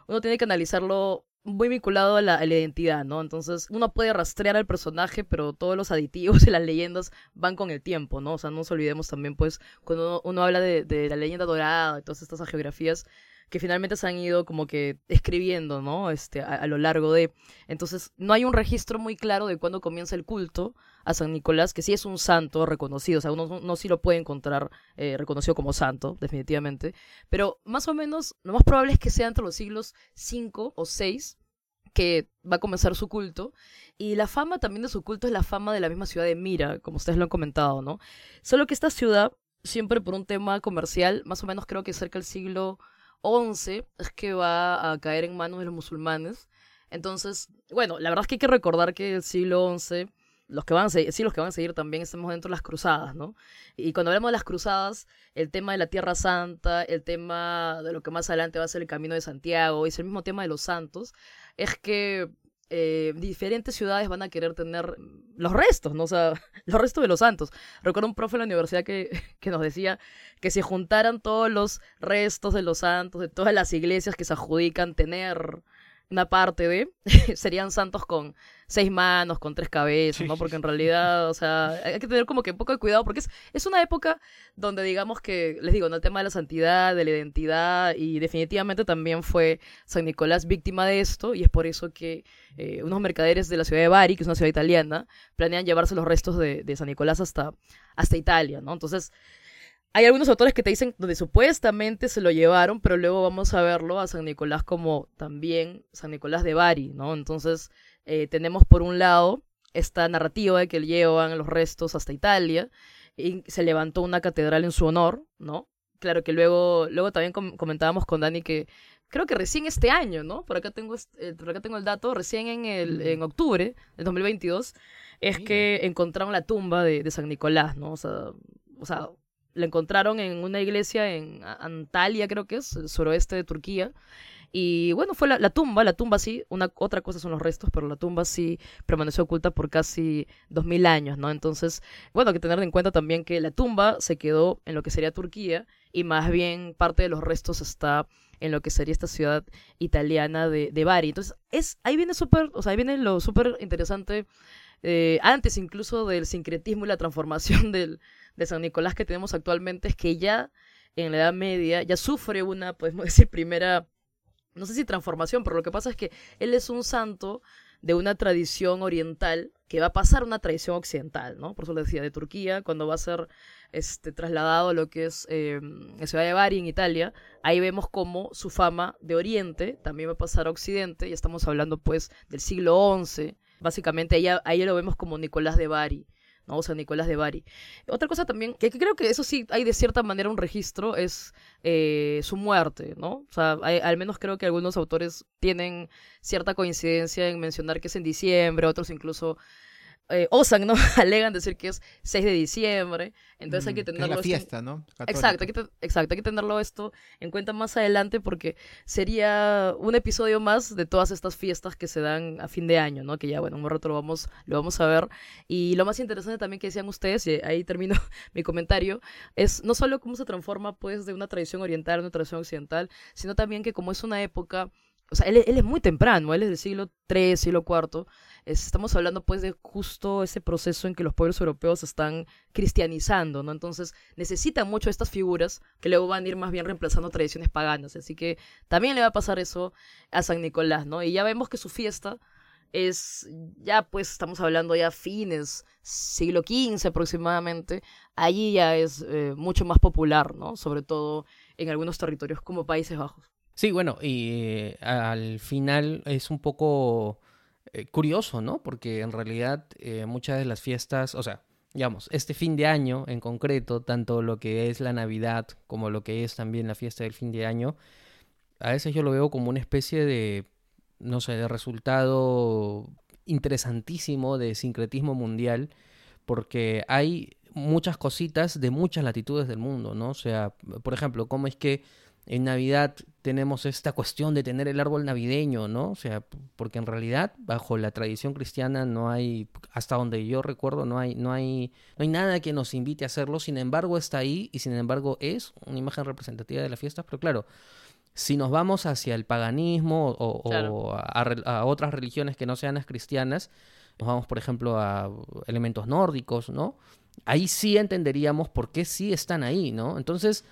uno tiene que analizarlo muy vinculado a la, identidad, ¿no? Entonces, uno puede rastrear al personaje, pero todos los aditivos y las leyendas van con el tiempo, ¿no? O sea, no nos olvidemos también, pues, cuando uno, uno habla de, de la leyenda dorada y todas estas geografías que finalmente se han ido como que escribiendo, ¿no? Este, a, a lo largo de... Entonces, no hay un registro muy claro de cuándo comienza el culto a San Nicolás, que sí es un santo reconocido, o sea, uno no sí lo puede encontrar eh, reconocido como santo, definitivamente, pero más o menos, lo más probable es que sea entre los siglos 5 o 6 que va a comenzar su culto. Y la fama también de su culto es la fama de la misma ciudad de Mira, como ustedes lo han comentado, ¿no? Solo que esta ciudad, siempre por un tema comercial, más o menos creo que cerca del siglo 11 es que va a caer en manos de los musulmanes. Entonces, bueno, la verdad es que hay que recordar que el siglo 11 los que van a seguir, sí, los que van a seguir también estamos dentro de las cruzadas, ¿no? Y cuando hablamos de las cruzadas, el tema de la Tierra Santa, el tema de lo que más adelante va a ser el Camino de Santiago, es el mismo tema de los santos, es que eh, diferentes ciudades van a querer tener los restos, ¿no? O sea, los restos de los santos. Recuerdo un profe en la universidad que, que nos decía que si juntaran todos los restos de los santos, de todas las iglesias que se adjudican tener una parte de, serían santos con seis manos, con tres cabezas, ¿no? Porque en realidad, o sea, hay que tener como que un poco de cuidado, porque es, es una época donde digamos que, les digo, ¿no? El tema de la santidad, de la identidad, y definitivamente también fue San Nicolás víctima de esto, y es por eso que eh, unos mercaderes de la ciudad de Bari, que es una ciudad italiana, planean llevarse los restos de, de San Nicolás hasta, hasta Italia, ¿no? Entonces, hay algunos autores que te dicen donde supuestamente se lo llevaron, pero luego vamos a verlo a San Nicolás como también San Nicolás de Bari, ¿no? Entonces eh, tenemos por un lado esta narrativa de que llevan los restos hasta Italia y se levantó una catedral en su honor, ¿no? Claro que luego, luego también com comentábamos con Dani que creo que recién este año, ¿no? Por acá tengo, eh, por acá tengo el dato, recién en, el, en octubre del 2022 es Mira. que encontraron la tumba de, de San Nicolás, ¿no? O sea, o sea, la encontraron en una iglesia en Antalya, creo que es, el suroeste de Turquía. Y bueno, fue la, tumba, la tumba sí, una, otra cosa son los restos, pero la tumba sí permaneció oculta por casi dos mil años, ¿no? Entonces, bueno, hay que tener en cuenta también que la tumba se quedó en lo que sería Turquía y más bien parte de los restos está en lo que sería esta ciudad italiana de, de Bari. Entonces, es, ahí viene súper, o sea, ahí viene lo súper interesante, eh, antes incluso del sincretismo y la transformación del, de San Nicolás que tenemos actualmente, es que ya en la Edad Media ya sufre una, podemos decir, primera, no sé si transformación, pero lo que pasa es que él es un santo de una tradición oriental que va a pasar una tradición occidental, ¿no? Por eso le decía, de Turquía, cuando va a ser este, trasladado a lo que es eh, la ciudad de Bari en Italia, ahí vemos cómo su fama de Oriente también va a pasar a Occidente, y estamos hablando pues del siglo XI, básicamente ahí, ahí lo vemos como Nicolás de Bari, ¿no? San Nicolás de Bari. Otra cosa también, que, creo que eso sí hay de cierta manera un registro, es eh, su muerte, ¿no? O sea, al menos creo que algunos autores tienen cierta coincidencia en mencionar que es en diciembre, otros incluso eh, osan, ¿no? Alegan decir que es 6 de diciembre, entonces hay que Mm, que es tenerlo la esto fiesta, ¿no? Exacto hay, que exacto, hay que tenerlo esto en cuenta más adelante porque sería un episodio más de todas estas fiestas que se dan a fin de año, ¿no? Que ya, bueno, en un rato lo vamos, lo vamos a ver. Y lo más interesante también que decían ustedes, y ahí termino mi comentario, es no solo cómo se transforma, pues, de una tradición oriental a una tradición occidental, sino también que como es una época... O sea, él, él es muy temprano, él es del siglo III, siglo IV. Es- estamos hablando, pues, de justo ese proceso en que los pueblos europeos están cristianizando, ¿no? Entonces, necesitan mucho estas figuras que luego van a ir más bien reemplazando tradiciones paganas. Así que también le va a pasar eso a San Nicolás, ¿no? Y ya vemos que su fiesta es, ya pues estamos hablando ya fines, siglo XV aproximadamente, allí ya es eh, mucho más popular, ¿no? Sobre todo en algunos territorios como Países Bajos. Sí, bueno, y eh, al final es un poco eh, curioso, ¿no? Porque en realidad eh, muchas de las fiestas, o sea, digamos, este fin de año en concreto, tanto lo que es la Navidad como lo que es también la fiesta del fin de año, a veces yo lo veo como una especie de, no sé, de resultado interesantísimo de sincretismo mundial, porque hay muchas cositas de muchas latitudes del mundo, ¿no? O sea, por ejemplo, cómo es que en Navidad tenemos esta cuestión de tener el árbol navideño, ¿no? O sea, porque en realidad bajo la tradición cristiana no hay, hasta donde yo recuerdo, no hay, no hay, no hay nada que nos invite a hacerlo. Sin embargo, está ahí y sin embargo es una imagen representativa de las fiestas. Pero claro, si nos vamos hacia el paganismo o, o Claro. a, a a otras religiones que no sean las cristianas, nos vamos, por ejemplo, a elementos nórdicos, ¿no? Ahí sí entenderíamos por qué sí están ahí, ¿no? Entonces,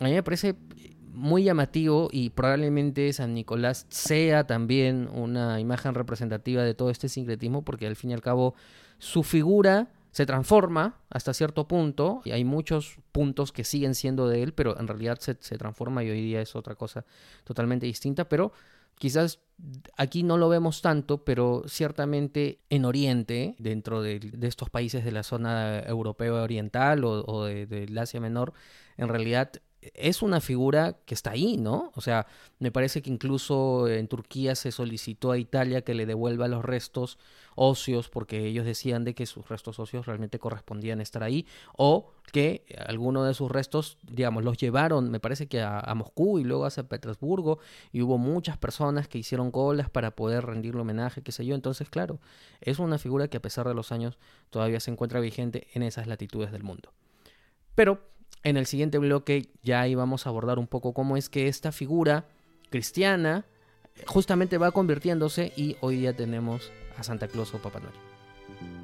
a mí me parece muy llamativo y probablemente San Nicolás sea también una imagen representativa de todo este sincretismo porque al fin y al cabo su figura se transforma hasta cierto punto y hay muchos puntos que siguen siendo de él, pero en realidad se, se transforma y hoy día es otra cosa totalmente distinta, pero quizás aquí no lo vemos tanto, pero ciertamente en Oriente, dentro de, de estos países de la zona europea oriental o, o de, del Asia Menor, en realidad es una figura que está ahí, ¿no? O sea, me parece que incluso en Turquía se solicitó a Italia que le devuelva los restos óseos porque ellos decían de que sus restos óseos realmente correspondían estar ahí o que algunos de sus restos, digamos, los llevaron, me parece que a, a Moscú y luego a San Petersburgo y hubo muchas personas que hicieron colas para poder rendirle homenaje, qué sé yo. Entonces, claro, es una figura que a pesar de los años todavía se encuentra vigente en esas latitudes del mundo. Pero en el siguiente bloque ya íbamos a abordar un poco cómo es que esta figura cristiana eh, justamente va convirtiéndose y hoy día tenemos a Santa Claus o Papá Noel.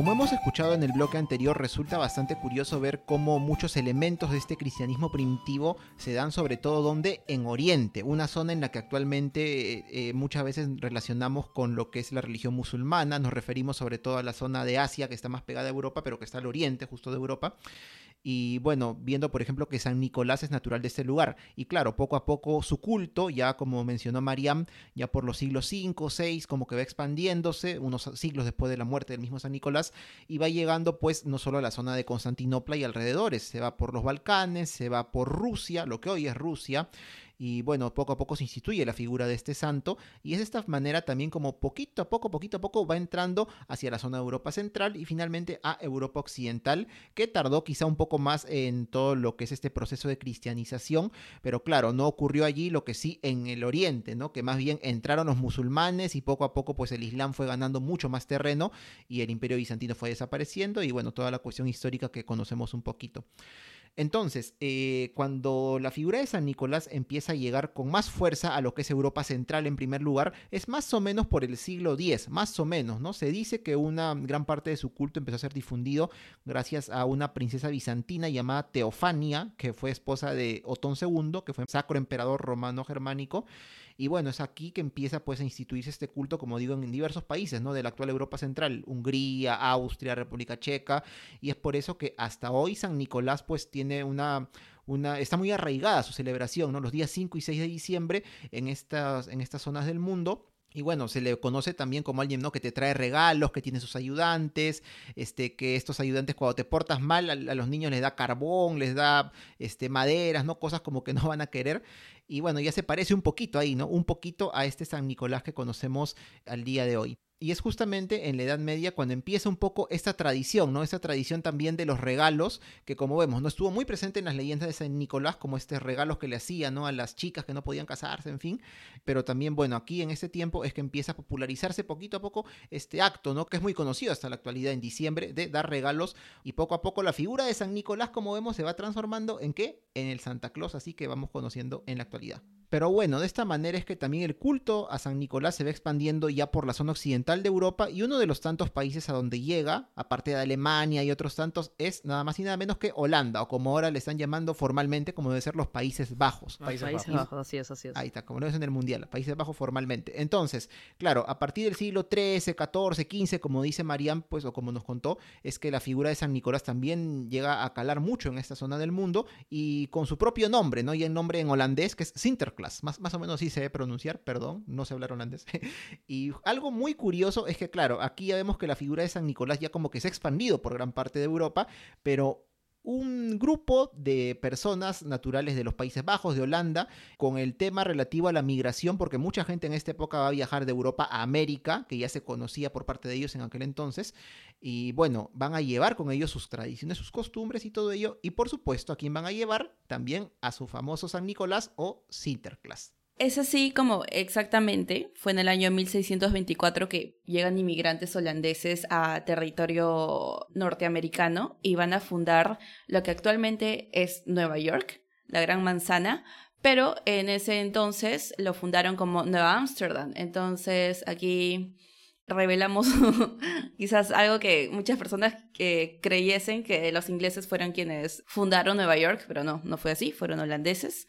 Como hemos escuchado en el bloque anterior, resulta bastante curioso ver cómo muchos elementos de este cristianismo primitivo se dan sobre todo donde en Oriente, una zona en la que actualmente eh, eh, muchas veces relacionamos con lo que es la religión musulmana, nos referimos sobre todo a la zona de Asia que está más pegada a Europa, pero que está al oriente justo de Europa. Y bueno, viendo por ejemplo que San Nicolás es natural de este lugar. Y claro, poco a poco su culto, ya como mencionó Mariam, ya por los siglos 5, 6, como que va expandiéndose, unos siglos después de la muerte del mismo San Nicolás, y va llegando pues no solo a la zona de Constantinopla y alrededores, se va por los Balcanes, se va por Rusia, lo que hoy es Rusia, y bueno, poco a poco se instituye la figura de este santo y es de esta manera también como poquito a poco, poquito a poco va entrando hacia la zona de Europa Central y finalmente a Europa Occidental, que tardó quizá un poco más en todo lo que es este proceso de cristianización, pero claro, no ocurrió allí lo que sí en el Oriente, ¿no? Que más bien entraron los musulmanes y poco a poco pues el Islam fue ganando mucho más terreno y el Imperio Bizantino fue desapareciendo y bueno, toda la cuestión histórica que conocemos un poquito. Entonces, eh, cuando la figura de San Nicolás empieza a llegar con más fuerza a lo que es Europa Central en primer lugar, es más o menos por el siglo X, más o menos, ¿no? Se dice que una gran parte de su culto empezó a ser difundido gracias a una princesa bizantina llamada Teofania, que fue esposa de Otón II, que fue sacro emperador romano germánico. Y bueno, es aquí que empieza pues a instituirse este culto, como digo, en diversos países, ¿no? De la actual Europa Central, Hungría, Austria, República Checa, y es por eso que hasta hoy San Nicolás pues tiene una una, está muy arraigada su celebración, ¿no? Los días 5 y 6 de diciembre en estas, en estas zonas del mundo. Y bueno, se le conoce también como alguien, ¿no? Que te trae regalos, que tiene sus ayudantes, este, que estos ayudantes cuando te portas mal a, los niños les da carbón, les da este, maderas, ¿no? Cosas como que no van a querer. Y bueno, ya se parece un poquito ahí, ¿no? Un poquito a este San Nicolás que conocemos al día de hoy. Y es justamente en la Edad Media cuando empieza un poco esta tradición, ¿no? Esta tradición también de los regalos, que como vemos, no estuvo muy presente en las leyendas de San Nicolás, como estos regalos que le hacía, ¿no? A las chicas que no podían casarse, en fin. Pero también, bueno, aquí en este tiempo es que empieza a popularizarse poquito a poco este acto, ¿no? Que es muy conocido hasta la actualidad en diciembre, de dar regalos. Y poco a poco la figura de San Nicolás, como vemos, se va transformando en qué? En el Santa Claus, así que vamos conociendo en la actualidad. Pero bueno, de esta manera es que también el culto a San Nicolás se va expandiendo ya por la zona occidental de Europa y uno de los tantos países a donde llega, aparte de Alemania y otros tantos, es nada más y nada menos que Holanda, o como ahora le están llamando formalmente, como debe ser los Países Bajos. Países, Países Bajos. Bajos. así es, así es. Ahí está, como lo es en el Mundial, Países Bajos formalmente. Entonces, claro, a partir del siglo XIII, XIV, XV, como dice Mariam, pues, o como nos contó, es que la figura de San Nicolás también llega a calar mucho en esta zona del mundo y con su propio nombre, ¿no? Y el nombre en holandés, que es Sinterklaas. Más, más o menos sí se debe pronunciar, perdón, no sé hablar holandés. y algo muy curioso es que, claro, aquí ya vemos que la figura de San Nicolás ya como que se ha expandido por gran parte de Europa, pero un grupo de personas naturales de los Países Bajos, de Holanda, con el tema relativo a la migración, porque mucha gente en esta época va a viajar de Europa a América, que ya se conocía por parte de ellos en aquel entonces, y bueno, van a llevar con ellos sus tradiciones, sus costumbres y todo ello, y por supuesto, ¿a quién van a llevar? También a su famoso San Nicolás o Sinterklaas. Es así como exactamente fue en el año 1624 que llegan inmigrantes holandeses a territorio norteamericano y van a fundar lo que actualmente es Nueva York, la Gran Manzana, pero en ese entonces lo fundaron como Nueva Amsterdam. Entonces aquí revelamos quizás algo que muchas personas que creyesen que los ingleses fueron quienes fundaron Nueva York, pero no, no fue así, fueron holandeses.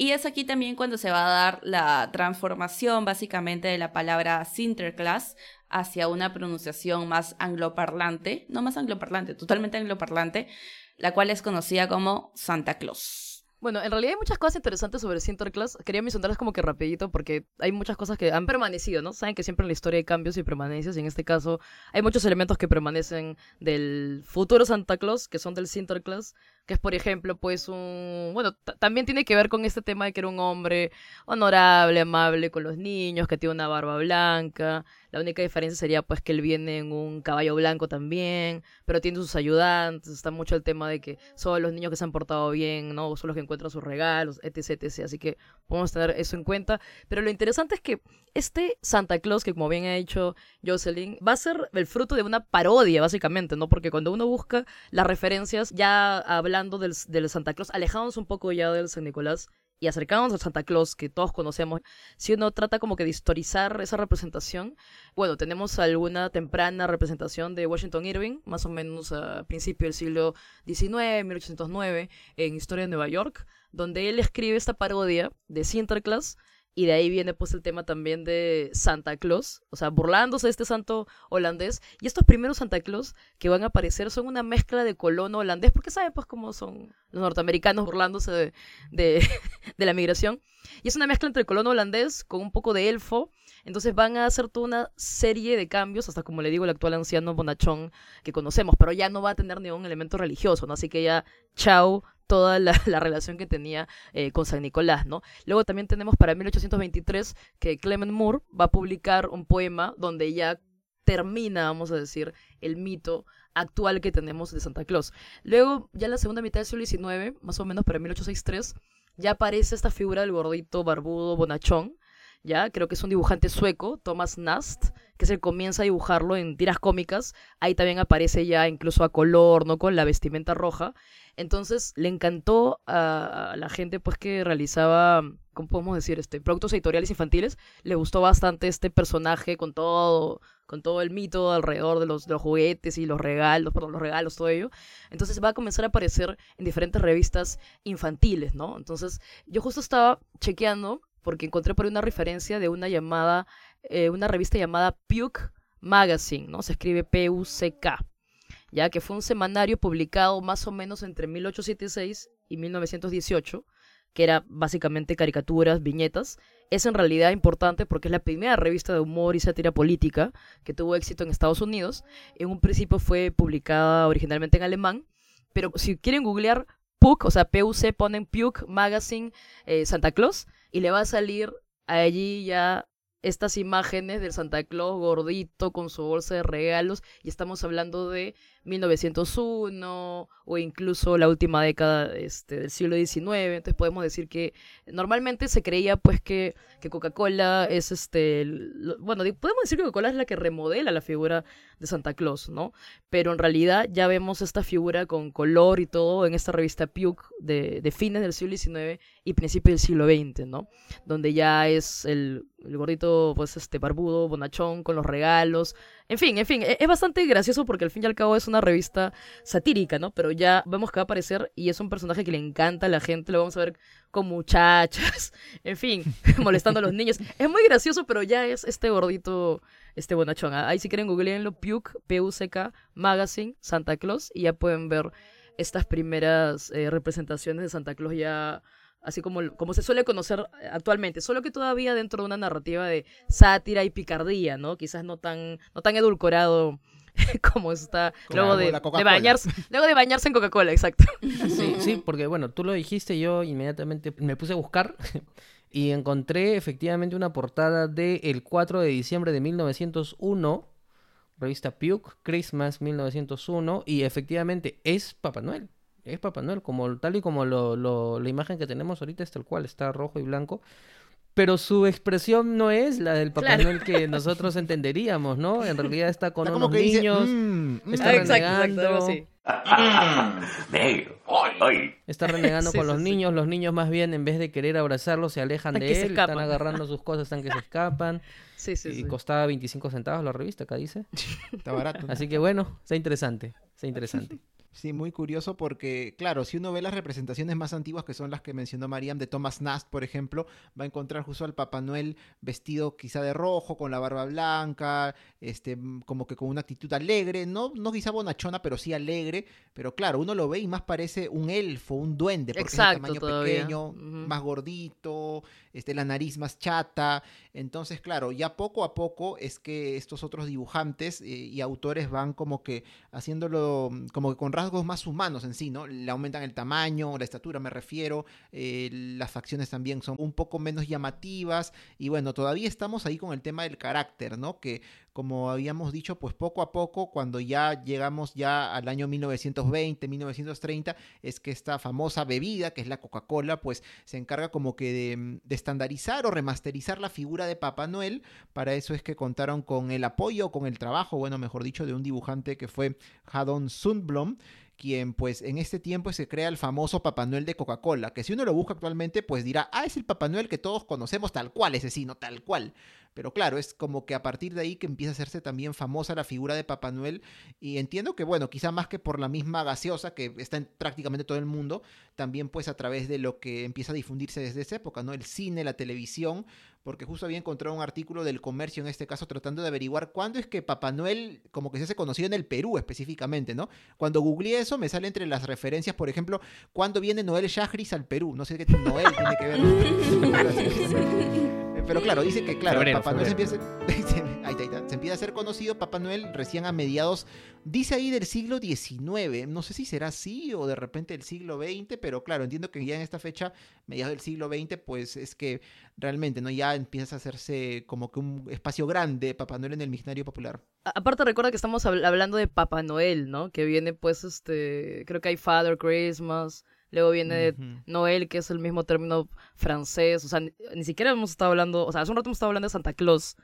Y es aquí también cuando se va a dar la transformación básicamente de la palabra Sinterklaas hacia una pronunciación más angloparlante, no más angloparlante, totalmente angloparlante, la cual es conocida como Santa Claus. Bueno, en realidad hay muchas cosas interesantes sobre Sinterklaas. Quería mencionarlas como que rapidito porque hay muchas cosas que han permanecido, ¿no? Saben que siempre en la historia hay cambios y permanencias y en este caso hay muchos elementos que permanecen del futuro Santa Claus, que son del Sinterklaas, que es por ejemplo pues un... Bueno, también tiene que ver con este tema de que era un hombre honorable, amable con los niños, que tiene una barba blanca. La única diferencia sería pues que él viene en un caballo blanco también, pero tiene sus ayudantes, está mucho el tema de que son los niños que se han portado bien, ¿no? Son los que encuentran sus regalos, etc, etc. Así que podemos tener eso en cuenta. Pero lo interesante es que este Santa Claus, que como bien ha dicho Jocelyn, va a ser el fruto de una parodia, básicamente, ¿no? Porque cuando uno busca las referencias, ya hablando del, Santa Claus, alejándonos un poco ya del San Nicolás, y acercándonos a Santa Claus, que todos conocemos, si uno trata como que de historizar esa representación, bueno, tenemos alguna temprana representación de Washington Irving, más o menos a principios del siglo XIX, 1809, en Historia de Nueva York, donde él escribe esta parodia de Sinterklaas, y de ahí viene pues el tema también de Santa Claus, o sea, burlándose de este santo holandés. Y estos primeros Santa Claus que van a aparecer son una mezcla de colono holandés, porque saben pues cómo son los norteamericanos burlándose de, de, de la migración. Y es una mezcla entre colono holandés con un poco de elfo. Entonces van a hacer toda una serie de cambios, hasta como le digo, el actual anciano bonachón que conocemos, pero ya no va a tener ningún elemento religioso, ¿no? Así que ya, chao, toda la, la relación que tenía eh, con San Nicolás, ¿no? Luego también tenemos para 1823 que Clement Moore va a publicar un poema donde ya termina, vamos a decir, el mito actual que tenemos de Santa Claus. Luego, ya en la segunda mitad del siglo XIX, más o menos para 1863, ya aparece esta figura del gordito barbudo bonachón, ya creo que es un dibujante sueco, Thomas Nast, que se comienza a dibujarlo en tiras cómicas, ahí también aparece ya incluso a color, ¿no? Con la vestimenta roja. Entonces le encantó a, la gente pues que realizaba, ¿cómo podemos decir? Este, productos editoriales infantiles. Le gustó bastante este personaje con todo, con todo el mito alrededor de los, los juguetes y los regalos, perdón, los regalos, todo ello. Entonces va a comenzar a aparecer en diferentes revistas infantiles, ¿no? Entonces yo justo estaba chequeando porque encontré por una referencia de una llamada, eh, una revista llamada Puke Magazine, ¿no? Se escribe P-U-C-K, ya que fue un semanario publicado más o menos entre 1876 y 1918, que era básicamente caricaturas, viñetas. Es en realidad importante porque es la primera revista de humor y sátira política que tuvo éxito en Estados Unidos. En un principio fue publicada originalmente en alemán, pero si quieren googlear PUC, o sea, PUC, ponen PUC Magazine eh, Santa Claus y le va a salir allí ya estas imágenes del Santa Claus gordito con su bolsa de regalos y estamos hablando de 1901 o incluso la última década este, del siglo XIX. Entonces podemos decir que normalmente se creía pues que, Coca-Cola es este, bueno, podemos decir que Coca-Cola es la que remodela la figura de Santa Claus, ¿no? Pero en realidad ya vemos esta figura con color y todo en esta revista Puke de, de fines del siglo XIX y principios del siglo XX, ¿no? Donde ya es el, el gordito, pues este barbudo, bonachón, con los regalos. En fin, en fin, e- es bastante gracioso porque al fin y al cabo es una revista satírica, ¿no? Pero ya vemos que va a aparecer y es un personaje que le encanta a la gente, lo vamos a ver con muchachas, en fin, molestando a los niños. Es muy gracioso, pero ya es este gordito, este bonachón. Ah, Ahí si quieren googleenlo, Puke, P-U-C-K, Magazine, Santa Claus, y ya pueden ver estas primeras eh, representaciones de Santa Claus ya así como, como se suele conocer eh, actualmente, solo que todavía dentro de una narrativa de sátira y picardía, ¿no? Quizás no tan, no tan edulcorado como está Como luego de, bañarse, luego de bañarse en Coca-Cola, exacto. Sí, sí, porque bueno, tú lo dijiste, yo inmediatamente me puse a buscar y encontré efectivamente una portada de el 4 de diciembre de 1901, revista Puke, Christmas 1901, y efectivamente es Papá Noel. Es Papá Noel, como, tal y como lo, lo- la imagen que tenemos ahorita es tal cual, está rojo y blanco. Pero su expresión no es la del Papá Claro. Noel que nosotros entenderíamos, ¿no? En realidad está con Está como unos que dice, niños, "Mm, mm". está Ah, exacto, exacto, renegando. ay. Está renegando Sí, con sí, los sí. niños, los niños más bien en vez de querer abrazarlo se alejan Están de él, están agarrando sus cosas, están que se escapan. Sí, sí, y sí. costaba 25 centavos la revista, acá dice. Está barato. Así que bueno, está interesante, está interesante. Sí, muy curioso porque, claro, si uno ve las representaciones más antiguas, que son las que mencionó Mariam, de Thomas Nast, por ejemplo, va a encontrar justo al Papá Noel vestido quizá de rojo, con la barba blanca, este, mm, como que con una actitud alegre, no, no quizá bonachona, pero sí alegre, pero claro, uno lo ve y más parece un elfo, un duende, porque Exacto, es de tamaño todavía. pequeño, más gordito, este, la nariz más chata, entonces, claro, ya poco a poco es que estos otros dibujantes eh, y autores van como que haciéndolo mm, como que con rasgos más humanos en sí, ¿no? Le aumentan el tamaño, la estatura me refiero, eh, las facciones también son un poco menos llamativas y bueno, todavía estamos ahí con el tema del carácter, ¿no? Que como habíamos dicho, pues poco a poco, cuando ya llegamos ya al año 1920, 1930, es que esta famosa bebida, que es la Coca-Cola, pues se encarga como que de, mm, de estandarizar o remasterizar la figura de Papá Noel. Para eso es que contaron con el apoyo, con el trabajo, bueno, mejor dicho, de un dibujante que fue Haddon Sundblom, quien pues en este tiempo se crea el famoso Papá Noel de Coca-Cola, que si uno lo busca actualmente pues dirá, ah, es el Papá Noel que todos conocemos tal cual, ese sí, no tal cual. Pero claro, es como que a partir de ahí que empieza a hacerse también famosa la figura de Papá Noel y entiendo que bueno, quizá más que por la misma gaseosa que está en prácticamente todo el mundo, también pues a través de lo que empieza a difundirse desde esa época, ¿no? El cine, la televisión, porque justo había encontrado un artículo del comercio en este caso tratando de averiguar cuándo es que Papá Noel como que se hace conocido en el Perú específicamente, ¿no? Cuando googleé eso me sale entre las referencias, por ejemplo, cuándo viene Noel Shahris al Perú, no sé qué Noel tiene que ver. Pero claro, dice que claro, Febrero, Papá Noel se empieza, se- ahí está, ahí está. se empieza a ser conocido Papá Noel recién a mediados, dice ahí del siglo XIX, no sé si será así o de repente del siglo XX, pero claro, entiendo que ya en esta fecha, mediados del siglo XX, pues es que realmente, ¿no? Ya empieza a hacerse como que un espacio grande Papá Noel en el imaginario popular. Aparte recuerda que estamos habl- hablando de Papá Noel, ¿no? Que viene pues este, creo que hay Father Christmas, luego viene Ujú. Noel, que es el mismo término francés, o sea, ni, ni siquiera hemos estado hablando, o sea, hace un rato hemos estado hablando de Santa Claus,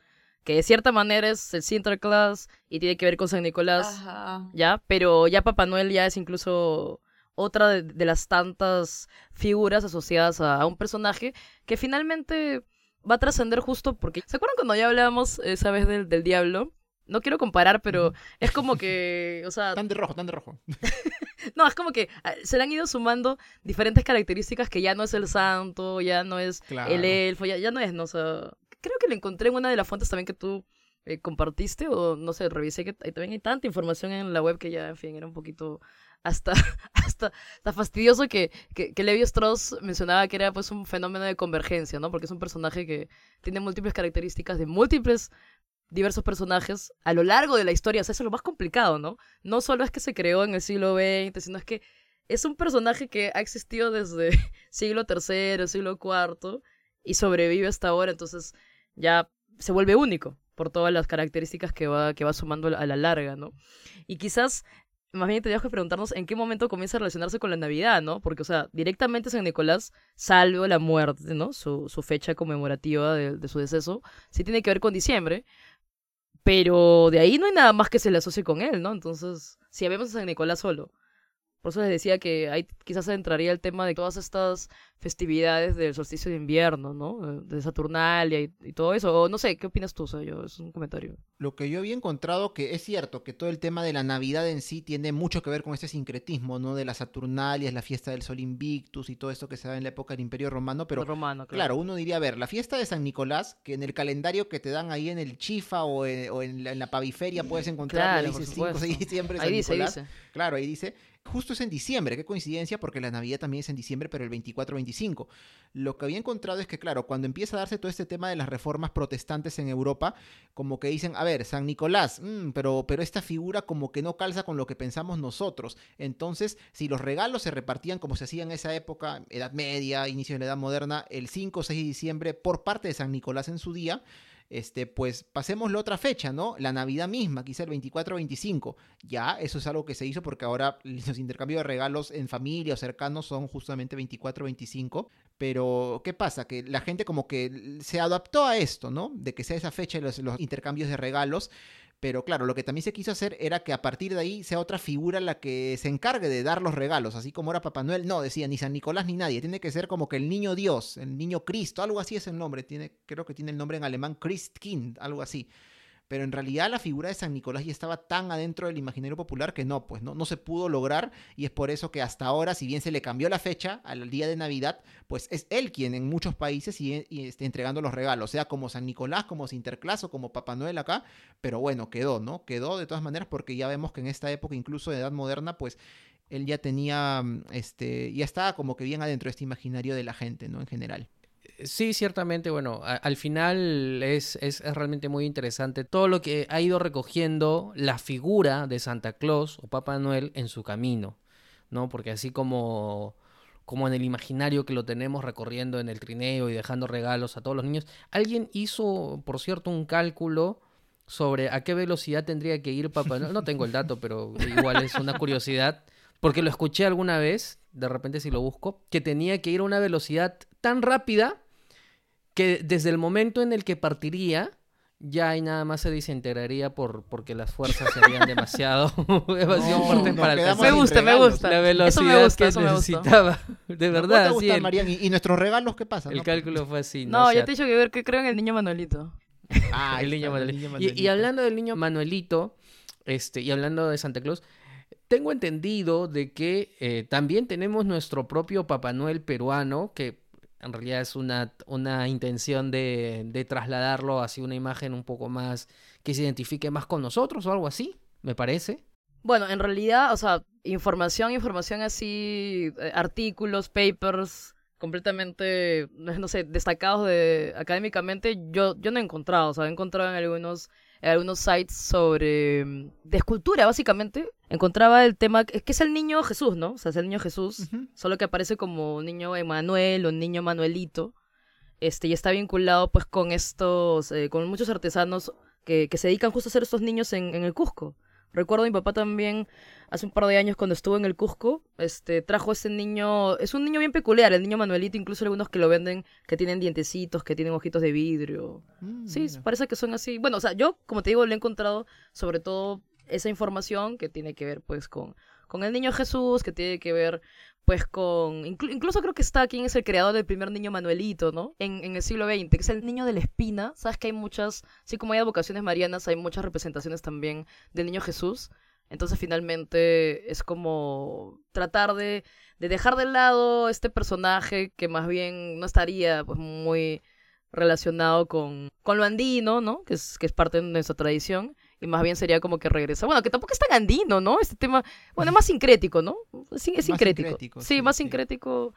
que de cierta manera es el Sinterklaas y tiene que ver con San Nicolás, Ajá. ¿ya? Pero ya Papá Noel ya es incluso otra de, de las tantas figuras asociadas a, a un personaje que finalmente va a trascender justo porque... ¿Se acuerdan cuando ya hablábamos esa vez del, del diablo? No quiero comparar, pero es como que, o sea, Tan de rojo, tan de rojo. No, es como que ah, se le han ido sumando diferentes características que ya no es el santo, ya no es Claro. el elfo, ya, ya no es, no, o sea, creo que lo encontré en una de las fuentes también que tú eh, compartiste, o no sé, revisé que también hay tanta información en la web que ya, en fin, era un poquito hasta, hasta, hasta fastidioso que, que, que Levi Strauss mencionaba que era pues un fenómeno de convergencia, ¿no? Porque es un personaje que tiene múltiples características de múltiples diversos personajes a lo largo de la historia. O sea, eso es lo más complicado, ¿no? No solo es que se creó en el siglo XX, sino es que es un personaje que ha existido desde siglo III, siglo IV y sobrevive hasta ahora, entonces ya se vuelve único por todas las características que va, que va sumando a la larga, ¿no? Y quizás más bien tendríamos que preguntarnos en qué momento comienza a relacionarse con la Navidad, ¿no? Porque, o sea, directamente San Nicolás, salvo la muerte, ¿no? Su, fecha conmemorativa de, de su deceso, sí tiene que ver con diciembre, pero de ahí no hay nada más que se le asocie con él, ¿no? Entonces, si vemos a San Nicolás solo. Por eso les decía que ahí quizás entraría el tema de todas estas festividades del solsticio de invierno, ¿no? De Saturnalia y, y todo eso. O no sé, ¿qué opinas tú? O sea, yo, es un comentario. Lo que yo había encontrado que es cierto que todo el tema de la Navidad en sí tiene mucho que ver con este sincretismo, ¿no? De las Saturnalias, la fiesta del Sol Invictus y todo esto que se da en la época del Imperio Romano, pero romano, claro. Claro, uno diría, a ver, la fiesta de San Nicolás, que en el calendario que te dan ahí en el Chifa o en, o en la, en la paviferia puedes encontrar, Claro, dice por 5 o 6 de supuesto. diciembre, Ahí San dice, ahí Nicolás. dice. Claro, ahí dice, justo es en diciembre, qué coincidencia, porque la Navidad también es en diciembre, pero el 24-25. Lo que había encontrado es que, claro, cuando empieza a darse todo este tema de las reformas protestantes en Europa, como que dicen, a ver, San Nicolás, mm, pero, pero esta figura como que no calza con lo que pensamos nosotros. Entonces, si los regalos se repartían como se hacía en esa época, Edad Media, inicio de la Edad Moderna, el 5 o 6 de diciembre, por parte de San Nicolás en su día, este, pues pasemos la otra fecha, ¿no? La Navidad misma, quizá el 24 o 25. Ya, eso es algo que se hizo porque ahora los intercambios de regalos en familia o cercanos son justamente 24 o 25. Pero, ¿qué pasa? Que la gente como que se adaptó a esto, ¿no? De que sea esa fecha los, los intercambios de regalos. Pero claro, lo que también se quiso hacer era que a partir de ahí sea otra figura la que se encargue de dar los regalos, así como era Papá Noel. No, decía ni San Nicolás ni nadie. Tiene que ser como que el niño Dios, el niño Cristo, algo así es el nombre. Tiene, creo que tiene el nombre en alemán Christkind, algo así. Pero en realidad la figura de San Nicolás ya estaba tan adentro del imaginario popular que no, pues no, no se pudo lograr y es por eso que hasta ahora, si bien se le cambió la fecha al día de Navidad, pues es él quien en muchos países sigue y esté entregando los regalos, sea como San Nicolás, como Sinterklaas o como Papá Noel acá, pero bueno, quedó, ¿no? Quedó de todas maneras porque ya vemos que en esta época, incluso de edad moderna, pues él ya tenía, mm, este, ya estaba como que bien adentro de este imaginario de la gente, ¿no? En general. Sí, ciertamente, bueno, al final es, es, es realmente muy interesante todo lo que ha ido recogiendo la figura de Santa Claus o Papá Noel en su camino, ¿no? Porque así como, como en el imaginario que lo tenemos recorriendo en el trineo y dejando regalos a todos los niños, alguien hizo, por cierto, un cálculo sobre a qué velocidad tendría que ir Papá Noel. No tengo el dato, pero igual es una curiosidad, porque lo escuché alguna vez, de repente si lo busco, que tenía que ir a una velocidad tan rápida que desde el momento en el que partiría, ya ahí nada más se desintegraría por, porque las fuerzas serían demasiado, demasiado No, para Me alcanzar sin gusta, me gusta. la Eso velocidad me gusta, que eso me necesitaba. De ¿Cómo verdad, te sí, gusta, el, Marian? ¿Y, y nuestros regalos qué pasa? el no? cálculo fue así. No, O sea, yo te he dicho que ver que creo en el niño Manuelito. Ah, el niño está, el Manuelito. Y- Y, hablando del niño Manuelito, este, y hablando de Santa Claus, tengo entendido de que eh, también tenemos nuestro propio Papá Noel peruano, que en realidad es una, una intención de, de trasladarlo hacia una imagen un poco más que se identifique más con nosotros o algo así, me parece. Bueno, en realidad, o sea, información, información así, eh, artículos, papers, completamente, no sé, destacados de, académicamente, yo, yo no he encontrado, o sea, he encontrado en algunos, en algunos sites sobre, mm, de escultura, básicamente, encontraba el tema, que que es el niño Jesús, ¿no? O sea, es el niño Jesús, solo que aparece como niño Emanuel o niño Manuelito, este, y está vinculado pues con estos, eh, con muchos artesanos que, que se dedican justo a hacer estos niños en, en el Cusco. Recuerdo a mi papá también, hace un par de años cuando estuvo en el Cusco, este, trajo ese niño, es un niño bien peculiar, el niño Manuelito, incluso algunos que lo venden, que tienen dientecitos, que tienen ojitos de vidrio. Mm, Sí, mira. parece que son así. Bueno, o sea, yo, como te digo, le he encontrado sobre todo esa información que tiene que ver, pues, con, con el niño Jesús, que tiene que ver, pues, con... inclu- incluso creo que está quien es el creador del primer niño Manuelito, ¿no? En, en el siglo XX, que es el niño de la espina. Sabes que hay muchas, así como hay advocaciones marianas, hay muchas representaciones también del niño Jesús. Entonces finalmente es como tratar de, de dejar de lado este personaje que más bien no estaría pues muy relacionado con, con lo andino, ¿no? Que es, que es parte de nuestra tradición. Y más bien sería como que regresa. Bueno, que tampoco es tan andino, ¿no? Este tema, bueno, es más sincrético, ¿no? Es, es Más sincrético. sincrético, Sí, sí, más sí. sincrético.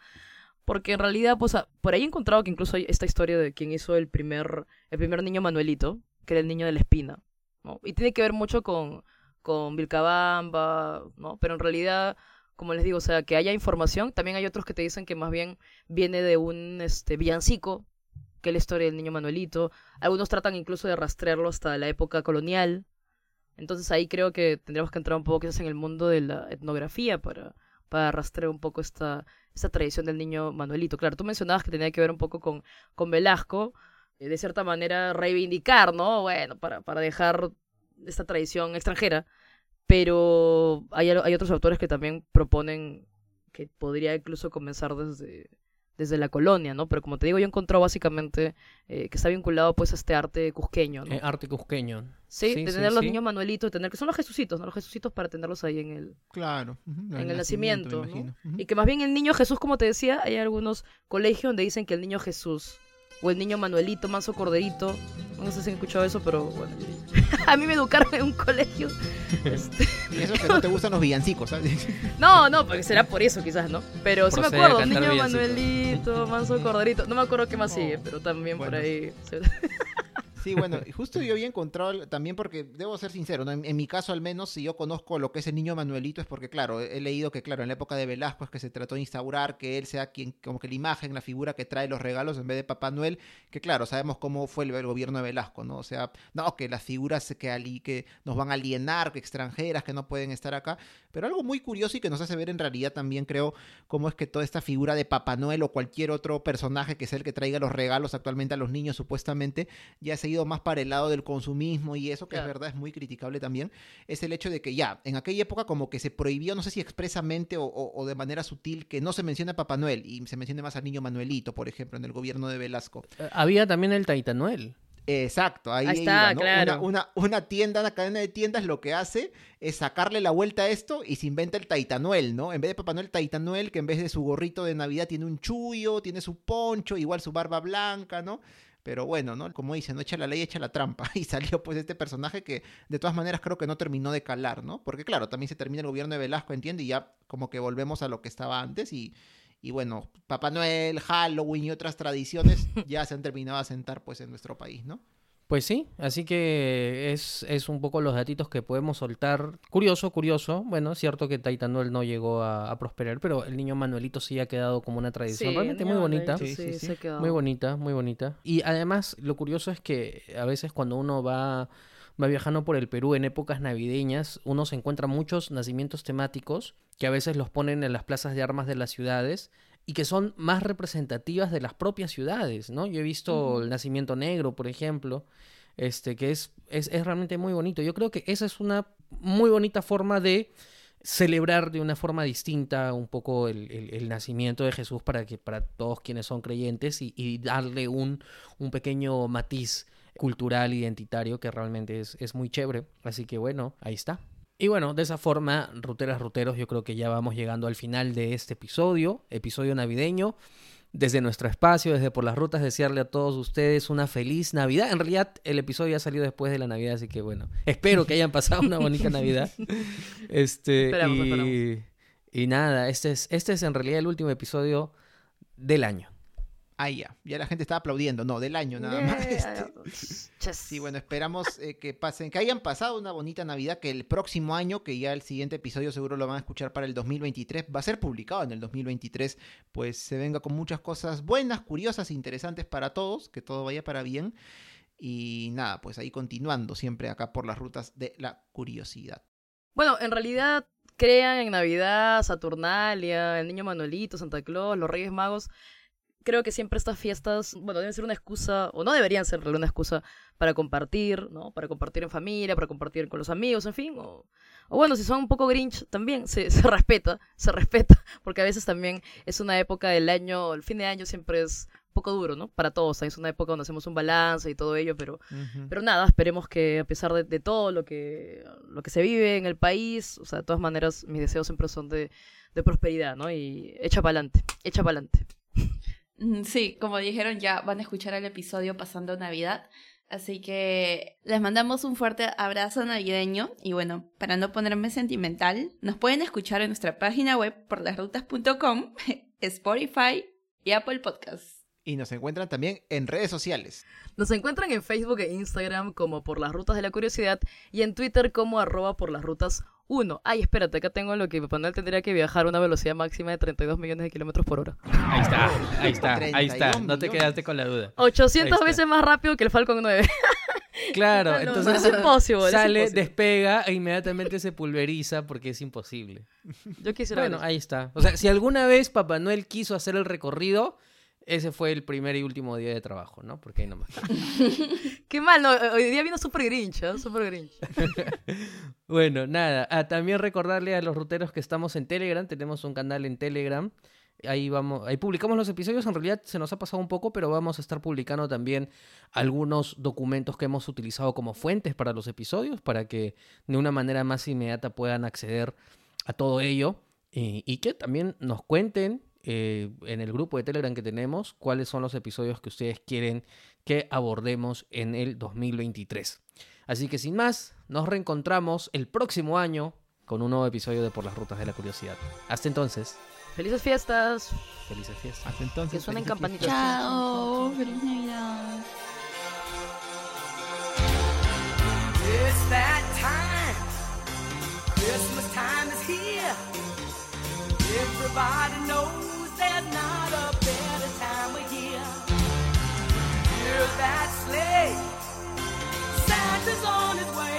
Porque en realidad, pues, por ahí he encontrado que incluso hay esta historia de quien hizo el primer, el primer niño Manuelito, que era el niño de la espina, ¿no? Y tiene que ver mucho con, con Vilcabamba, ¿no? Pero en realidad, como les digo, o sea, que haya información. También hay otros que te dicen que más bien viene de un este, villancico, que la historia del niño Manuelito. Algunos tratan incluso de rastrearlo hasta la época colonial. Entonces ahí creo que tendríamos que entrar un poco quizás en el mundo de la etnografía para, para rastrear un poco esta, esta tradición del niño Manuelito. Claro, tú mencionabas que tenía que ver un poco con, con Velasco, eh, de cierta manera reivindicar, ¿no? Bueno, para, para dejar esta tradición extranjera, pero hay, hay otros autores que también proponen que podría incluso comenzar desde, desde la colonia, ¿no? Pero como te digo, yo he encontrado básicamente eh, que está vinculado pues a este arte cusqueño, ¿no? Eh, arte cusqueño. sí, sí, de sí, tener los sí. niños manuelitos, de tener que son los jesucitos, ¿no? Los jesucitos para tenerlos ahí en el, Claro. en el nacimiento, ¿no? Y que más bien el niño Jesús, como te decía, hay algunos colegios donde dicen que el niño Jesús o el niño Manuelito, Manso Corderito, no sé si han escuchado eso, pero bueno, a mí me educaron en un colegio. este, Y eso que no te gustan los villancicos, ¿sabes? No, no, porque será por eso quizás, ¿no? Pero sí me acuerdo, niño. Manuelito, Manso Corderito, no me acuerdo qué más Oh, sigue, pero también por ahí. Sí, bueno, justo yo había encontrado también porque, debo ser sincero, ¿no? en, mi caso al menos, si yo conozco lo que es el niño Manuelito, es porque, claro, he, leído que, claro, en la época de Velasco es que se trató de instaurar que él sea quien, como que la imagen, la figura que trae los regalos en vez de Papá Noel, que, claro, sabemos cómo fue el, gobierno de Velasco, ¿no? O sea, no, que las figuras que, ali- que nos van a alienar, que extranjeras, que no pueden estar acá, pero algo muy curioso y que nos hace ver en realidad también, creo, cómo es que toda esta figura de Papá Noel o cualquier otro personaje que sea el que traiga los regalos actualmente a los niños, supuestamente, ya se ha ido más para el lado del consumismo y eso, que es verdad, es muy criticable también, es el hecho de que ya, en aquella época como que se prohibió, no sé si expresamente o, o- o de manera sutil, que no se mencione a Papá Noel y se mencione más al niño Manuelito, por ejemplo, en el gobierno de Velasco. Eh, Había también el Taitanuel. Exacto, ahí, Ahí está, iba, ¿no? claro. Una, una, una tienda, una cadena de tiendas lo que hace es sacarle la vuelta a esto y se inventa el Taitanuel, ¿no? En vez de Papá Noel, Taitanuel, que en vez de su gorrito de Navidad tiene un chullo, tiene su poncho, igual su barba blanca, ¿no? Pero bueno, ¿no? Como dicen, no echa la ley, echa la trampa. Y salió pues este personaje que de todas maneras creo que no terminó de calar, ¿no? Porque claro, también se termina el gobierno de Velasco, entiende, y ya como que volvemos a lo que estaba antes y, y bueno, Papá Noel, Halloween y otras tradiciones ya se han terminado de asentar pues en nuestro país, ¿no? Pues sí, así que es, es un poco los datitos que podemos soltar. Curioso, curioso. Bueno, es cierto que Taitanuel no llegó a, a prosperar, pero el niño Manuelito sí ha quedado como una tradición Sí, realmente muy bonita. Sí, sí, sí. se quedado. Muy bonita, muy bonita. Y además, lo curioso es que a veces cuando uno va, va viajando por el Perú en épocas navideñas, uno se encuentra muchos nacimientos temáticos que a veces los ponen en las plazas de armas de las ciudades y que son más representativas de las propias ciudades, ¿no? Yo he visto el nacimiento negro, por ejemplo, este, que es, es, es realmente muy bonito. Yo creo que esa es una muy bonita forma de celebrar de una forma distinta un poco el, el- el nacimiento de Jesús para que para todos quienes son creyentes y, y darle un, un pequeño matiz cultural identitario que realmente es, es muy chévere. Así que bueno, ahí está. Y bueno, de esa forma, ruteras, ruteros, yo creo que ya vamos llegando al final de este episodio, episodio navideño. Desde nuestro espacio, desde por las rutas, desearle a todos ustedes una feliz Navidad. En realidad, el episodio ya salió después de la Navidad, así que bueno, espero que hayan pasado una bonita Navidad. Este, Esperamos, y, esperamos. y nada, este es, este es en realidad el último episodio del año. Ah, ya. Ya la gente estaba aplaudiendo. No, del año nada más. Yeah. Este. Sí, bueno, esperamos eh, que pasen, que hayan pasado una bonita Navidad, que el próximo año, que ya el siguiente episodio seguro lo van a escuchar para el 2023, va a ser publicado en el 2023, pues se venga con muchas cosas buenas, curiosas, interesantes para todos, que todo vaya para bien. Y nada, pues ahí continuando siempre acá por las rutas de la curiosidad. Bueno, en realidad crean en Navidad, Saturnalia, el Niño Manuelito, Santa Claus, los Reyes Magos. Creo que siempre estas fiestas, bueno, deben ser una excusa, o no deberían ser una excusa para compartir, ¿no? Para compartir en familia, para compartir con los amigos, en fin. O, o bueno, si son un poco grinch, también se, se respeta, se respeta, porque a veces también es una época del año, el fin de año siempre es un poco duro, ¿no? Para todos, es una época donde hacemos un balance y todo ello, pero, Ujú. pero nada, esperemos que a pesar de, de todo lo que, lo que se vive en el país, o sea, de todas maneras, mis deseos siempre son de, de prosperidad, ¿no? Y echa para adelante, echa para adelante. Mm, Sí, como dijeron, ya van a escuchar el episodio pasando Navidad. Así que les mandamos un fuerte abrazo navideño. Y bueno, para no ponerme sentimental, nos pueden escuchar en nuestra página web por lasrutas.com, Spotify y Apple Podcasts. Y nos encuentran también en redes sociales. Nos encuentran en Facebook e Instagram como por las rutas de la curiosidad y en Twitter como arroba por las rutas 1. Ay, espérate, acá tengo lo que Papá Noel tendría que viajar a una velocidad máxima de 32 millones de kilómetros por hora. Ahí está, ahí está, ahí está. 32 No te quedaste con la duda. 800 está. veces más rápido que el Falcon 9. Claro, No, entonces es imposible, es sale, imposible. despega e inmediatamente se pulveriza porque es imposible. Yo quisiera Bueno, ahí está. O sea, si alguna vez Papá Noel quiso hacer el recorrido, ese fue el primer y último día de trabajo, ¿no? Porque ahí nomás. Qué mal, hoy día vino Super Grinch, ¿eh? Super Grinch. Bueno, nada. Ah, también recordarle a los ruteros que estamos en Telegram. Tenemos un canal en Telegram. Ahí vamos, ahí publicamos los episodios. En realidad se nos ha pasado un poco, pero vamos a estar publicando también algunos documentos que hemos utilizado como fuentes para los episodios, para que de una manera más inmediata puedan acceder a todo ello. Y, y que también nos cuenten eh, en el grupo de Telegram que tenemos cuáles son los episodios que ustedes quieren que abordemos en el 2023. Así que sin más, nos reencontramos el próximo año con un nuevo episodio de Por las Rutas de la Curiosidad. Hasta entonces, Felices fiestas. felices fiestas. Hasta entonces. Que suenen campanitas. Chao, feliz Navidad. It's that time. Christmas time is here. Everybody knows there's not a better time of year. Hear that sleigh. Santa's on his way.